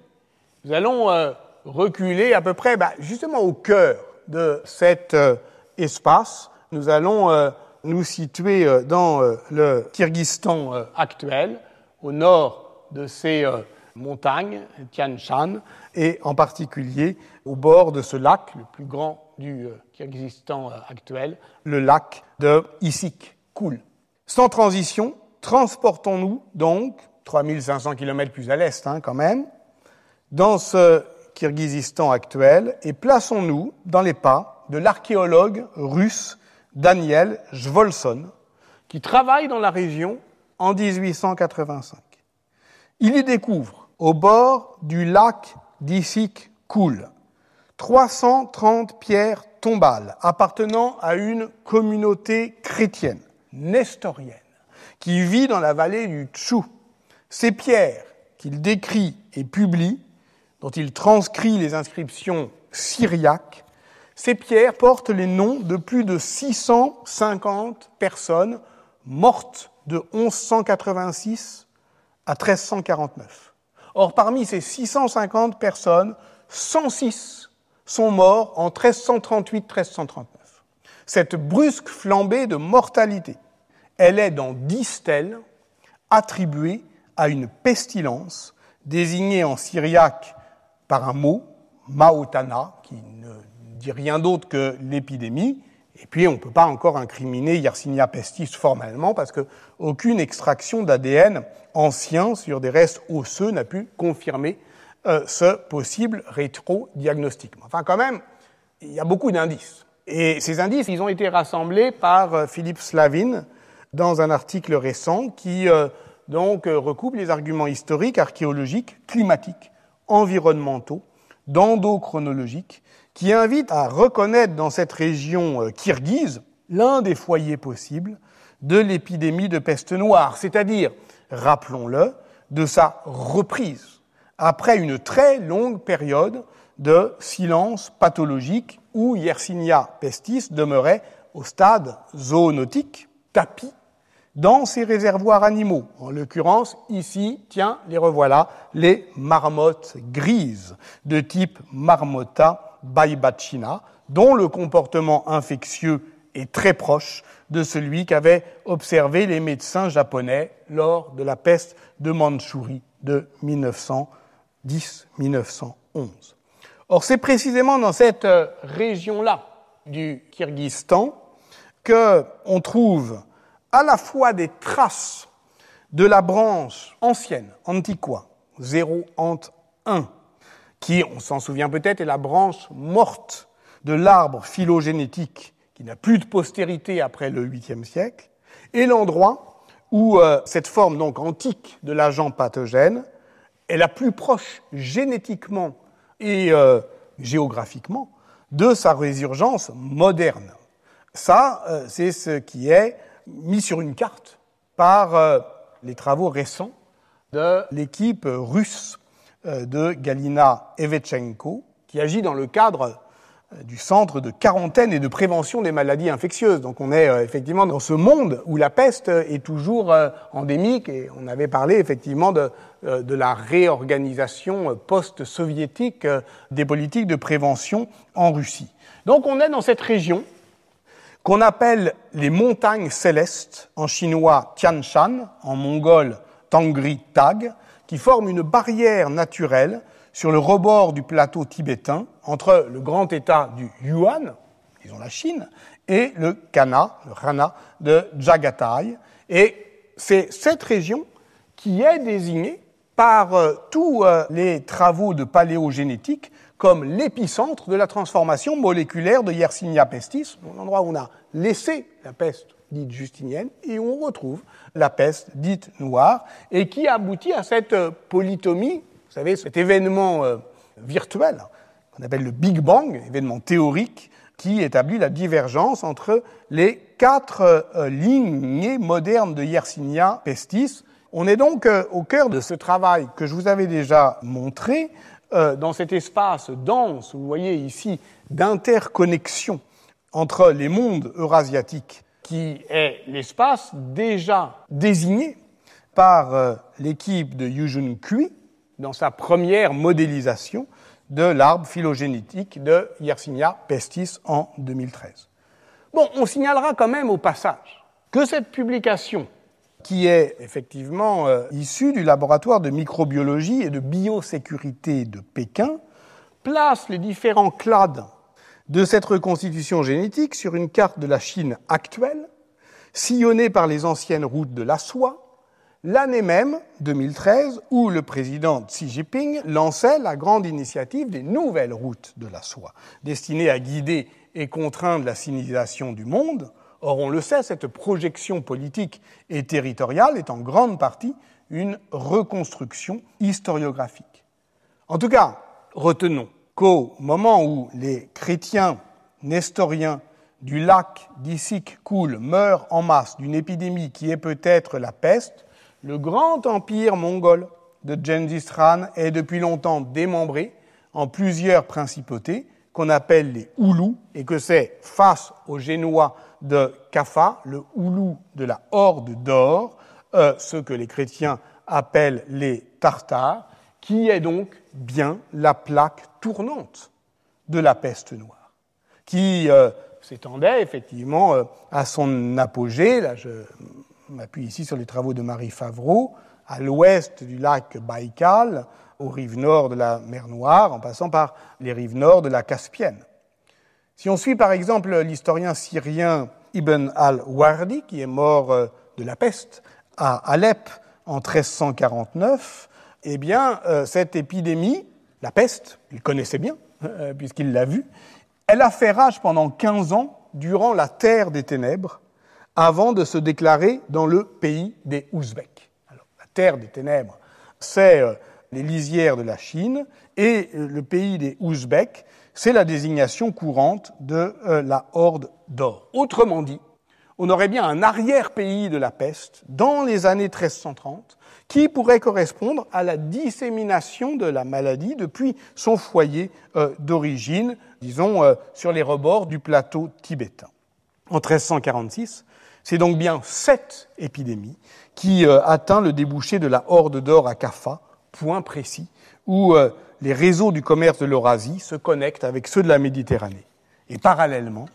Nous allons euh, reculer à peu près bah, justement au cœur de cet euh, espace. Nous allons euh, nous situer dans le Kyrgyzstan actuel, au nord de ces montagnes, Tian Shan, et en particulier au bord de ce lac, le plus grand du Kyrgyzstan actuel, le lac de Issyk Koul. Sans transition, transportons-nous donc 3500 km plus à l'est hein, quand même, dans ce Kirghizistan actuel et plaçons-nous dans les pas de l'archéologue russe Daniel Jvolson, qui travaille dans la région en 1885. Il y découvre, au bord du lac d'Issik Koul, 330 pierres tombales appartenant à une communauté chrétienne, nestorienne, qui vit dans la vallée du Tchou. Ces pierres qu'il décrit et publie dont il transcrit les inscriptions syriaques, ces pierres portent les noms de plus de 650 personnes mortes de 1186 à 1349. Or, parmi ces 650 personnes, 106 sont morts en 1338-1339. Cette brusque flambée de mortalité, elle est dans dix stèles attribuée à une pestilence désignée en syriaque par un mot, Maotana, qui ne dit rien d'autre que l'épidémie. Et puis, on ne peut pas encore incriminer Yersinia pestis formellement parce qu'aucune extraction d'ADN ancien sur des restes osseux n'a pu confirmer euh, ce possible rétro-diagnostic. Enfin, quand même, il y a beaucoup d'indices. Et ces indices, ils ont été rassemblés par euh, Philippe Slavin dans un article récent qui euh, donc recoupe les arguments historiques, archéologiques, climatiques environnementaux, d'endochronologiques, qui invitent à reconnaître dans cette région kirghize l'un des foyers possibles de l'épidémie de peste noire, c'est-à-dire, rappelons-le, de sa reprise après une très longue période de silence pathologique où Yersinia pestis demeurait au stade zoonotique, tapis dans ces réservoirs animaux. En l'occurrence, ici, tiens, les revoilà, les marmottes grises de type Marmota baibachina, dont le comportement infectieux est très proche de celui qu'avaient observé les médecins japonais lors de la peste de Mandchourie de 1910-1911. Or, c'est précisément dans cette euh, région-là du Kyrgyzstan que on trouve à la fois des traces de la branche ancienne, antiqua, 0 ant 1, qui, on s'en souvient peut-être, est la branche morte de l'arbre phylogénétique qui n'a plus de postérité après le 8e siècle, et l'endroit où euh, cette forme donc antique de l'agent pathogène est la plus proche génétiquement et euh, géographiquement de sa résurgence moderne. Ça, euh, c'est ce qui est mis sur une carte par euh, les travaux récents de l'équipe russe de Galina Evechenko, qui agit dans le cadre du centre de quarantaine et de prévention des maladies infectieuses. Donc on est effectivement dans ce monde où la peste est toujours endémique et on avait parlé effectivement de, de la réorganisation post-soviétique des politiques de prévention en Russie. Donc on est dans cette région qu'on appelle les montagnes célestes, en chinois Tian Shan, en mongol Tangri Tag, qui forment une barrière naturelle sur le rebord du plateau tibétain entre le grand état du Yuan, disons la Chine, et le Kana, le Rana de Jagatai. Et c'est cette région qui est désignée par euh, tous euh, les travaux de paléogénétique comme l'épicentre de la transformation moléculaire de Yersinia pestis, l'endroit où on a laissé la peste dite justinienne et où on retrouve la peste dite noire, et qui aboutit à cette euh, polytomie, vous savez, cet événement euh, virtuel qu'on appelle le Big Bang, événement théorique, qui établit la divergence entre les quatre euh, lignées modernes de Yersinia pestis. On est donc au cœur de ce travail que je vous avais déjà montré, euh, dans cet espace dense, vous voyez ici, d'interconnexion entre les mondes eurasiatiques, qui est l'espace déjà désigné par euh, l'équipe de Yujun Kui dans sa première modélisation de l'arbre phylogénétique de Yersinia pestis en 2013. Bon, on signalera quand même au passage que cette publication, qui est effectivement euh, issue du laboratoire de microbiologie et de biosécurité de Pékin, place les différents clades de cette reconstitution génétique sur une carte de la Chine actuelle, sillonnée par les anciennes routes de la soie, l'année même, 2013, où le président Xi Jinping lançait la grande initiative des nouvelles routes de la soie, destinées à guider et contraindre la civilisation du monde. Or, on le sait, cette projection politique et territoriale est en grande partie une reconstruction historiographique. En tout cas, retenons qu'au moment où les chrétiens nestoriens du lac d'Issik coulent, meurent en masse d'une épidémie qui est peut-être la peste, le grand empire mongol de Gengis Khan est depuis longtemps démembré en plusieurs principautés qu'on appelle les Oulous et que c'est face aux Génois de Kaffa, le Oulou de la Horde d'Or, euh, ce que les chrétiens appellent les Tartares, qui est donc bien la plaque tournante de la peste noire, qui euh, s'étendait effectivement euh, à son apogée. Là, m'appuie ici sur les travaux de Marie Favreau, à l'ouest du lac Baïkal, aux rives nord de la mer Noire, en passant par les rives nord de la Caspienne. Si on suit par exemple l'historien syrien Ibn al-Wardi, qui est mort euh, de la peste à Alep en 1349, eh bien, euh, cette épidémie, la peste, il connaissait bien, euh, puisqu'il l'a vue, elle a fait rage pendant 15 ans durant la terre des ténèbres, avant de se déclarer dans le pays des Ouzbeks. Alors, la terre des ténèbres, c'est euh, les lisières de la Chine, et euh, le pays des Ouzbeks, c'est la désignation courante de euh, la Horde d'Or. Autrement dit, on aurait bien un arrière-pays de la peste dans les années 1330 qui pourrait correspondre à la dissémination de la maladie depuis son foyer d'origine, disons, sur les rebords du plateau tibétain. En 1346, c'est donc bien cette épidémie qui euh, atteint le débouché de la Horde d'Or à Kaffa, point précis, où euh, les réseaux du commerce de l'Eurasie se connectent avec ceux de la Méditerranée. Et parallèlement,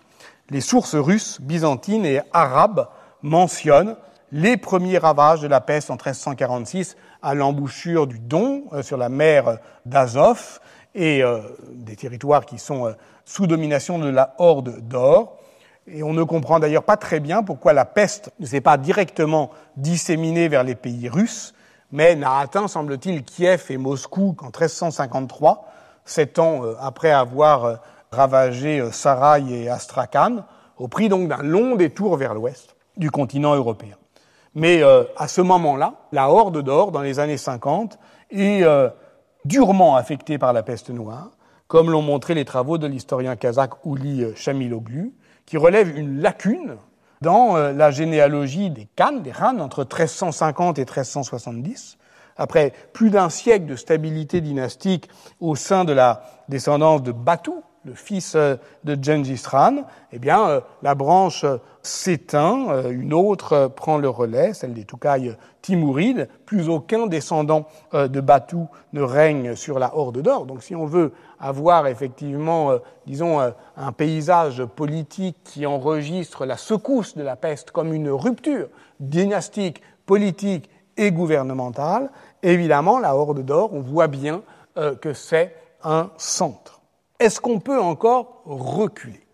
les sources russes, byzantines et arabes mentionnent les premiers ravages de la peste en 1346 à l'embouchure du Don, euh, sur la mer d'Azov, et des territoires qui sont sous domination de la Horde d'Or. Et on ne comprend d'ailleurs pas très bien pourquoi la peste ne s'est pas directement disséminée vers les pays russes, mais n'a atteint, semble-t-il, Kiev et Moscou qu'en 1353, sept ans euh, après avoir euh, ravagé euh, Saraï et Astrakhan, au prix donc d'un long détour vers l'ouest du continent européen. Mais à ce moment-là, la Horde d'Or, dans les années 50, est durement affectée par la peste noire, comme l'ont montré les travaux de l'historien kazakh Ouli Chamiloglu, qui relève une lacune dans euh, la généalogie des Khan, des Han, entre 1350 et 1370. Après plus d'un siècle de stabilité dynastique au sein de la descendance de Batu, le fils euh, de Gengis Khan, eh bien, euh, la branche s'éteint, euh, une autre prend le relais, celle des Toukaï Timourides. Plus aucun descendant de Batu ne règne sur la Horde d'Or. Donc, si on veut avoir effectivement, disons, un paysage politique qui enregistre la secousse de la peste comme une rupture dynastique, politique et gouvernementale, évidemment, la Horde d'Or, on voit bien que c'est un centre est-ce qu'on peut encore reculer?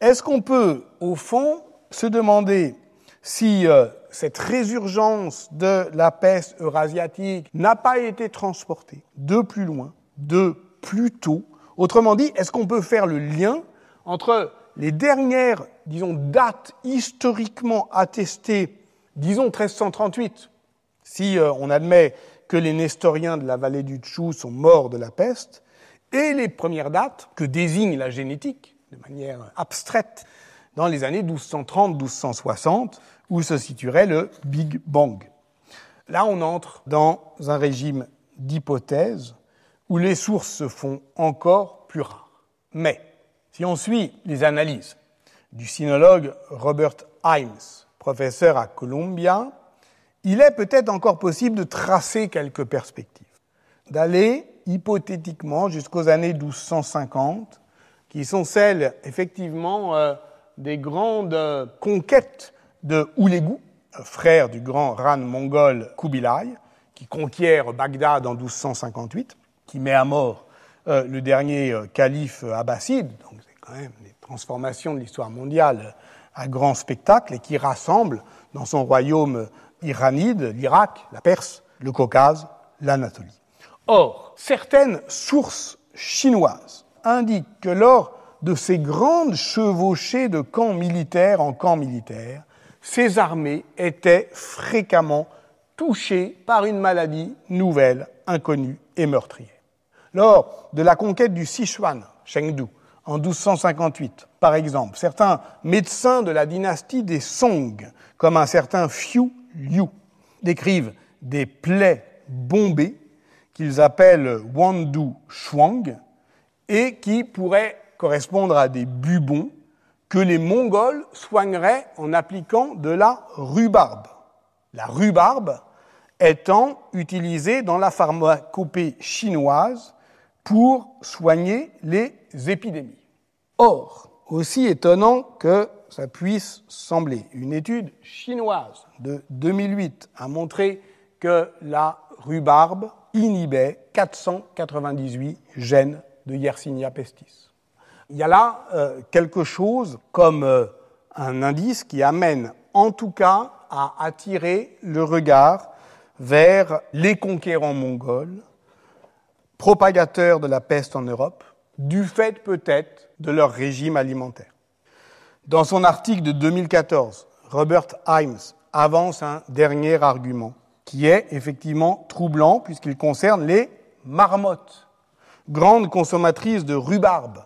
Est-ce qu'on peut, au fond, se demander si euh, cette résurgence de la peste eurasiatique n'a pas été transportée de plus loin, de plus tôt? Autrement dit, est-ce qu'on peut faire le lien entre les dernières, disons, dates historiquement attestées, disons 1338, si euh, on admet que les Nestoriens de la vallée du Tchou sont morts de la peste, et les premières dates que désigne la génétique, de manière abstraite, dans les années 1230-1260, où se situerait le Big Bang. Là, on entre dans un régime d'hypothèses où les sources se font encore plus rares. Mais, si on suit les analyses du sinologue Robert Himes, professeur à Columbia, il est peut-être encore possible de tracer quelques perspectives. d'aller hypothétiquement jusqu'aux années 1250, qui sont celles effectivement euh, des grandes conquêtes de Oulégou, frère du grand Ran mongol Kubilai, qui conquiert Bagdad en 1258, qui met à mort euh, le dernier euh, calife abbasside, donc c'est quand même des transformations de l'histoire mondiale à grand spectacle, et qui rassemble dans son royaume iranide l'Irak, la Perse, le Caucase, l'Anatolie. Or, certaines sources chinoises indiquent que lors de ces grandes chevauchées de camps militaires en camps militaires, ces armées étaient fréquemment touchées par une maladie nouvelle, inconnue et meurtrière. Lors de la conquête du Sichuan, Chengdu, en 1258, par exemple, certains médecins de la dynastie des Song, comme un certain Fiu Liu, décrivent des plaies bombées qu'ils appellent Wandu Shuang et qui pourraient correspondre à des bubons que les Mongols soigneraient en appliquant de la rhubarbe. La rhubarbe étant utilisée dans la pharmacopée chinoise pour soigner les épidémies. Or, aussi étonnant que ça puisse sembler, une étude chinoise de 2008 a montré que la rhubarbe inhibait 498 gènes de Yersinia pestis. Il y a là euh, quelque chose comme euh, un indice qui amène en tout cas à attirer le regard vers les conquérants mongols, propagateurs de la peste en Europe, du fait peut-être de leur régime alimentaire. Dans son article de 2014, Robert Himes avance un dernier argument qui est effectivement troublant puisqu'il concerne les marmottes, grandes consommatrices de rhubarbe,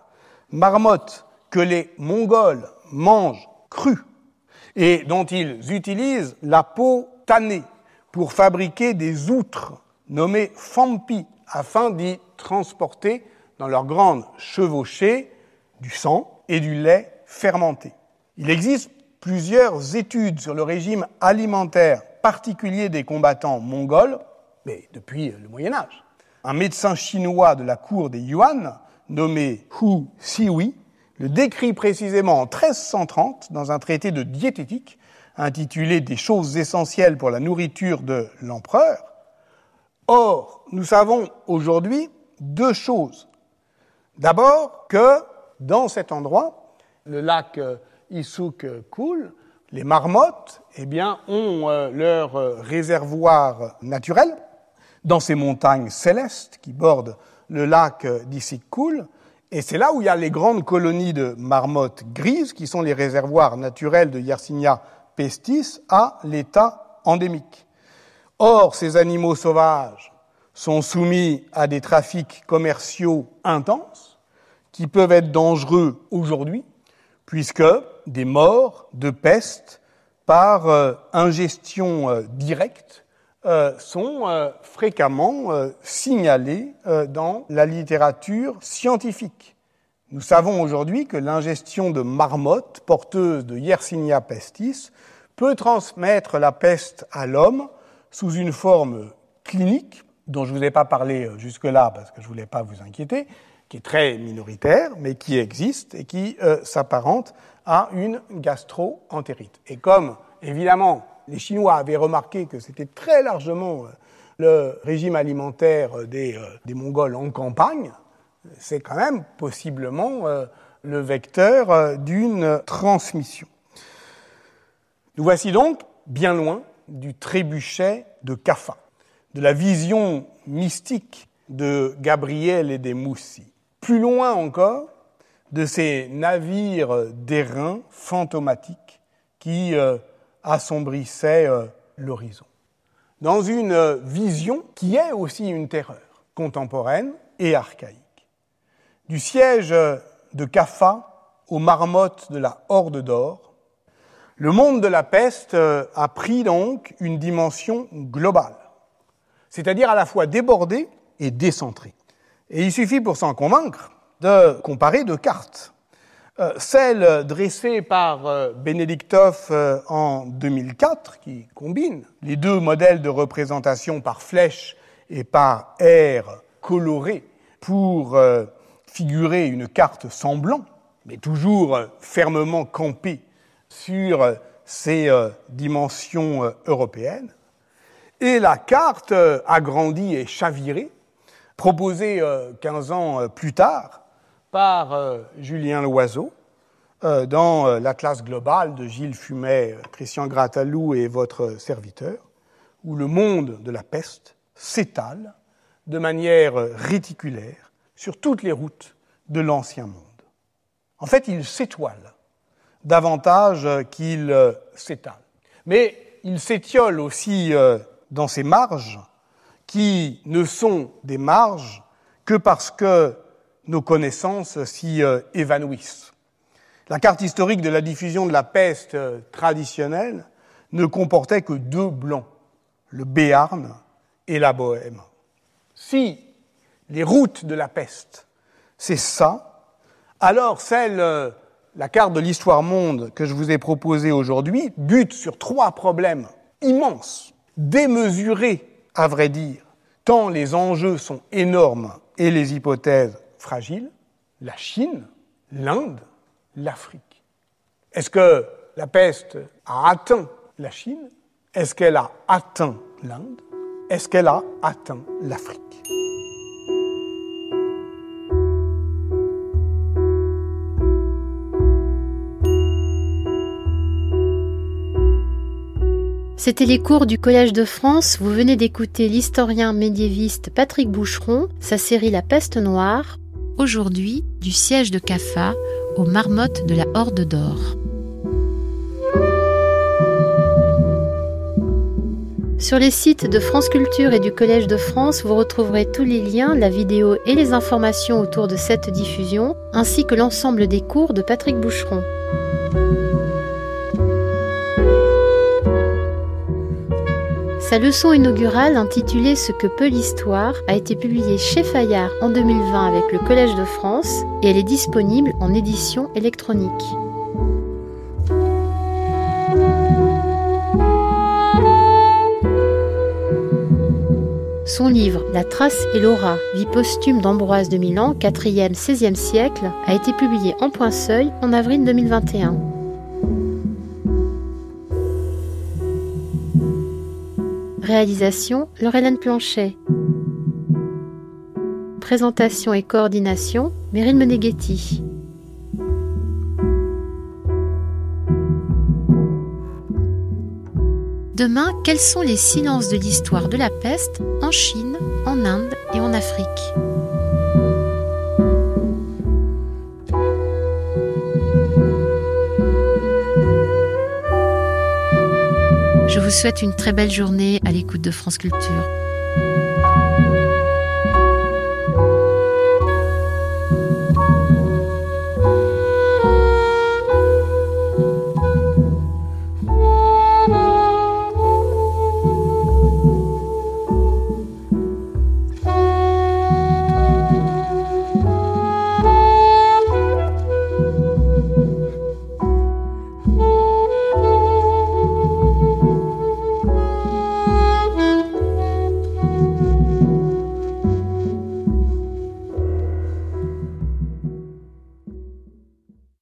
marmottes que les Mongols mangent crues et dont ils utilisent la peau tannée pour fabriquer des outres nommées fampi afin d'y transporter dans leurs grandes chevauchées du sang et du lait fermenté. Il existe plusieurs études sur le régime alimentaire particulier des combattants mongols, mais depuis le Moyen Âge. Un médecin chinois de la cour des Yuan, nommé Hu Siwi, le décrit précisément en 1330 dans un traité de diététique intitulé Des choses essentielles pour la nourriture de l'empereur. Or, nous savons aujourd'hui deux choses. D'abord que dans cet endroit, le lac Issouk coule, les marmottes eh bien, ont euh, leur euh, réservoir naturel dans ces montagnes célestes qui bordent le lac euh, d'Issyk-Kul. Et c'est là où il y a les grandes colonies de marmottes grises, qui sont les réservoirs naturels de Yersinia pestis à l'état endémique. Or, ces animaux sauvages sont soumis à des trafics commerciaux intenses qui peuvent être dangereux aujourd'hui, puisque des morts de peste par euh, ingestion euh, directe euh, sont fréquemment signalés dans la littérature scientifique. Nous savons aujourd'hui que l'ingestion de marmottes porteuses de Yersinia pestis peut transmettre la peste à l'homme sous une forme clinique, dont je ne vous ai pas parlé jusque-là parce que je ne voulais pas vous inquiéter, qui est très minoritaire, mais qui existe et qui s'apparente à une gastro-entérite. Et comme, évidemment, les Chinois avaient remarqué que c'était très largement euh, le régime alimentaire des, euh, des Mongols en campagne, c'est quand même possiblement euh, le vecteur d'une transmission. Nous voici donc bien loin du trébuchet de Caffa, de la vision mystique de Gabriel et des Moussi. Plus loin encore, de ces navires d'airain fantomatiques qui euh, assombrissaient euh, l'horizon. Dans une euh, vision qui est aussi une terreur contemporaine et archaïque. Du siège de Caffa aux marmottes de la Horde d'Or, le monde de la peste a pris donc une dimension globale, c'est-à-dire à la fois débordée et décentrée. Et il suffit pour s'en convaincre de comparer deux cartes. Euh, celle dressée par euh, Benediktov euh, en 2004, qui combine les deux modèles de représentation par flèche et par R coloré pour euh, figurer une carte sans blanc, mais toujours euh, fermement campée sur ces dimensions européennes, et la carte agrandie et chavirée, proposée 15 ans plus tard par Julien Loiseau dans l'Atlas global de Gilles Fumet, Christian Gratalou et votre serviteur, où le monde de la peste s'étale de manière réticulaire sur toutes les routes de l'ancien monde. En fait, il s'étoile davantage qu'il s'étale. Mais il s'étiole aussi euh, dans ses marges, qui ne sont des marges que parce que nos connaissances s'y euh, évanouissent. La carte historique de la diffusion de la peste euh, traditionnelle ne comportait que deux blancs, le Béarn et la Bohème. Si les routes de la peste, c'est ça, alors celle, euh, la carte de l'histoire monde que je vous ai proposée aujourd'hui, bute sur trois problèmes immenses, démesurés à vrai dire, tant les enjeux sont énormes et les hypothèses fragiles, la Chine, l'Inde, l'Afrique. Est-ce que la peste a atteint la Chine? Est-ce qu'elle a atteint l'Inde? Est-ce qu'elle a atteint l'Afrique? C'était les cours du Collège de France. Vous venez d'écouter l'historien médiéviste Patrick Boucheron, sa série La peste noire. Aujourd'hui, du siège de Caffa aux marmottes de la Horde d'Or. Sur les sites de France Culture et du Collège de France, vous retrouverez tous les liens, la vidéo et les informations autour de cette diffusion, ainsi que l'ensemble des cours de Patrick Boucheron. Sa leçon inaugurale intitulée Ce que peut l'histoire a été publiée chez Fayard en 2020 avec le Collège de France et elle est disponible en édition électronique. Son livre La trace et l'aura, vie posthume d'Ambroise de Milan, 4e, 16e siècle, a été publié en point seuil en avril 2021. Réalisation Laurelène Planchet. Présentation et coordination Meryl Meneghetti. Demain, quels sont les silences de l'histoire de la peste en Chine, en Inde et en Afrique? Vous souhaite une très belle journée à l'écoute de France Culture.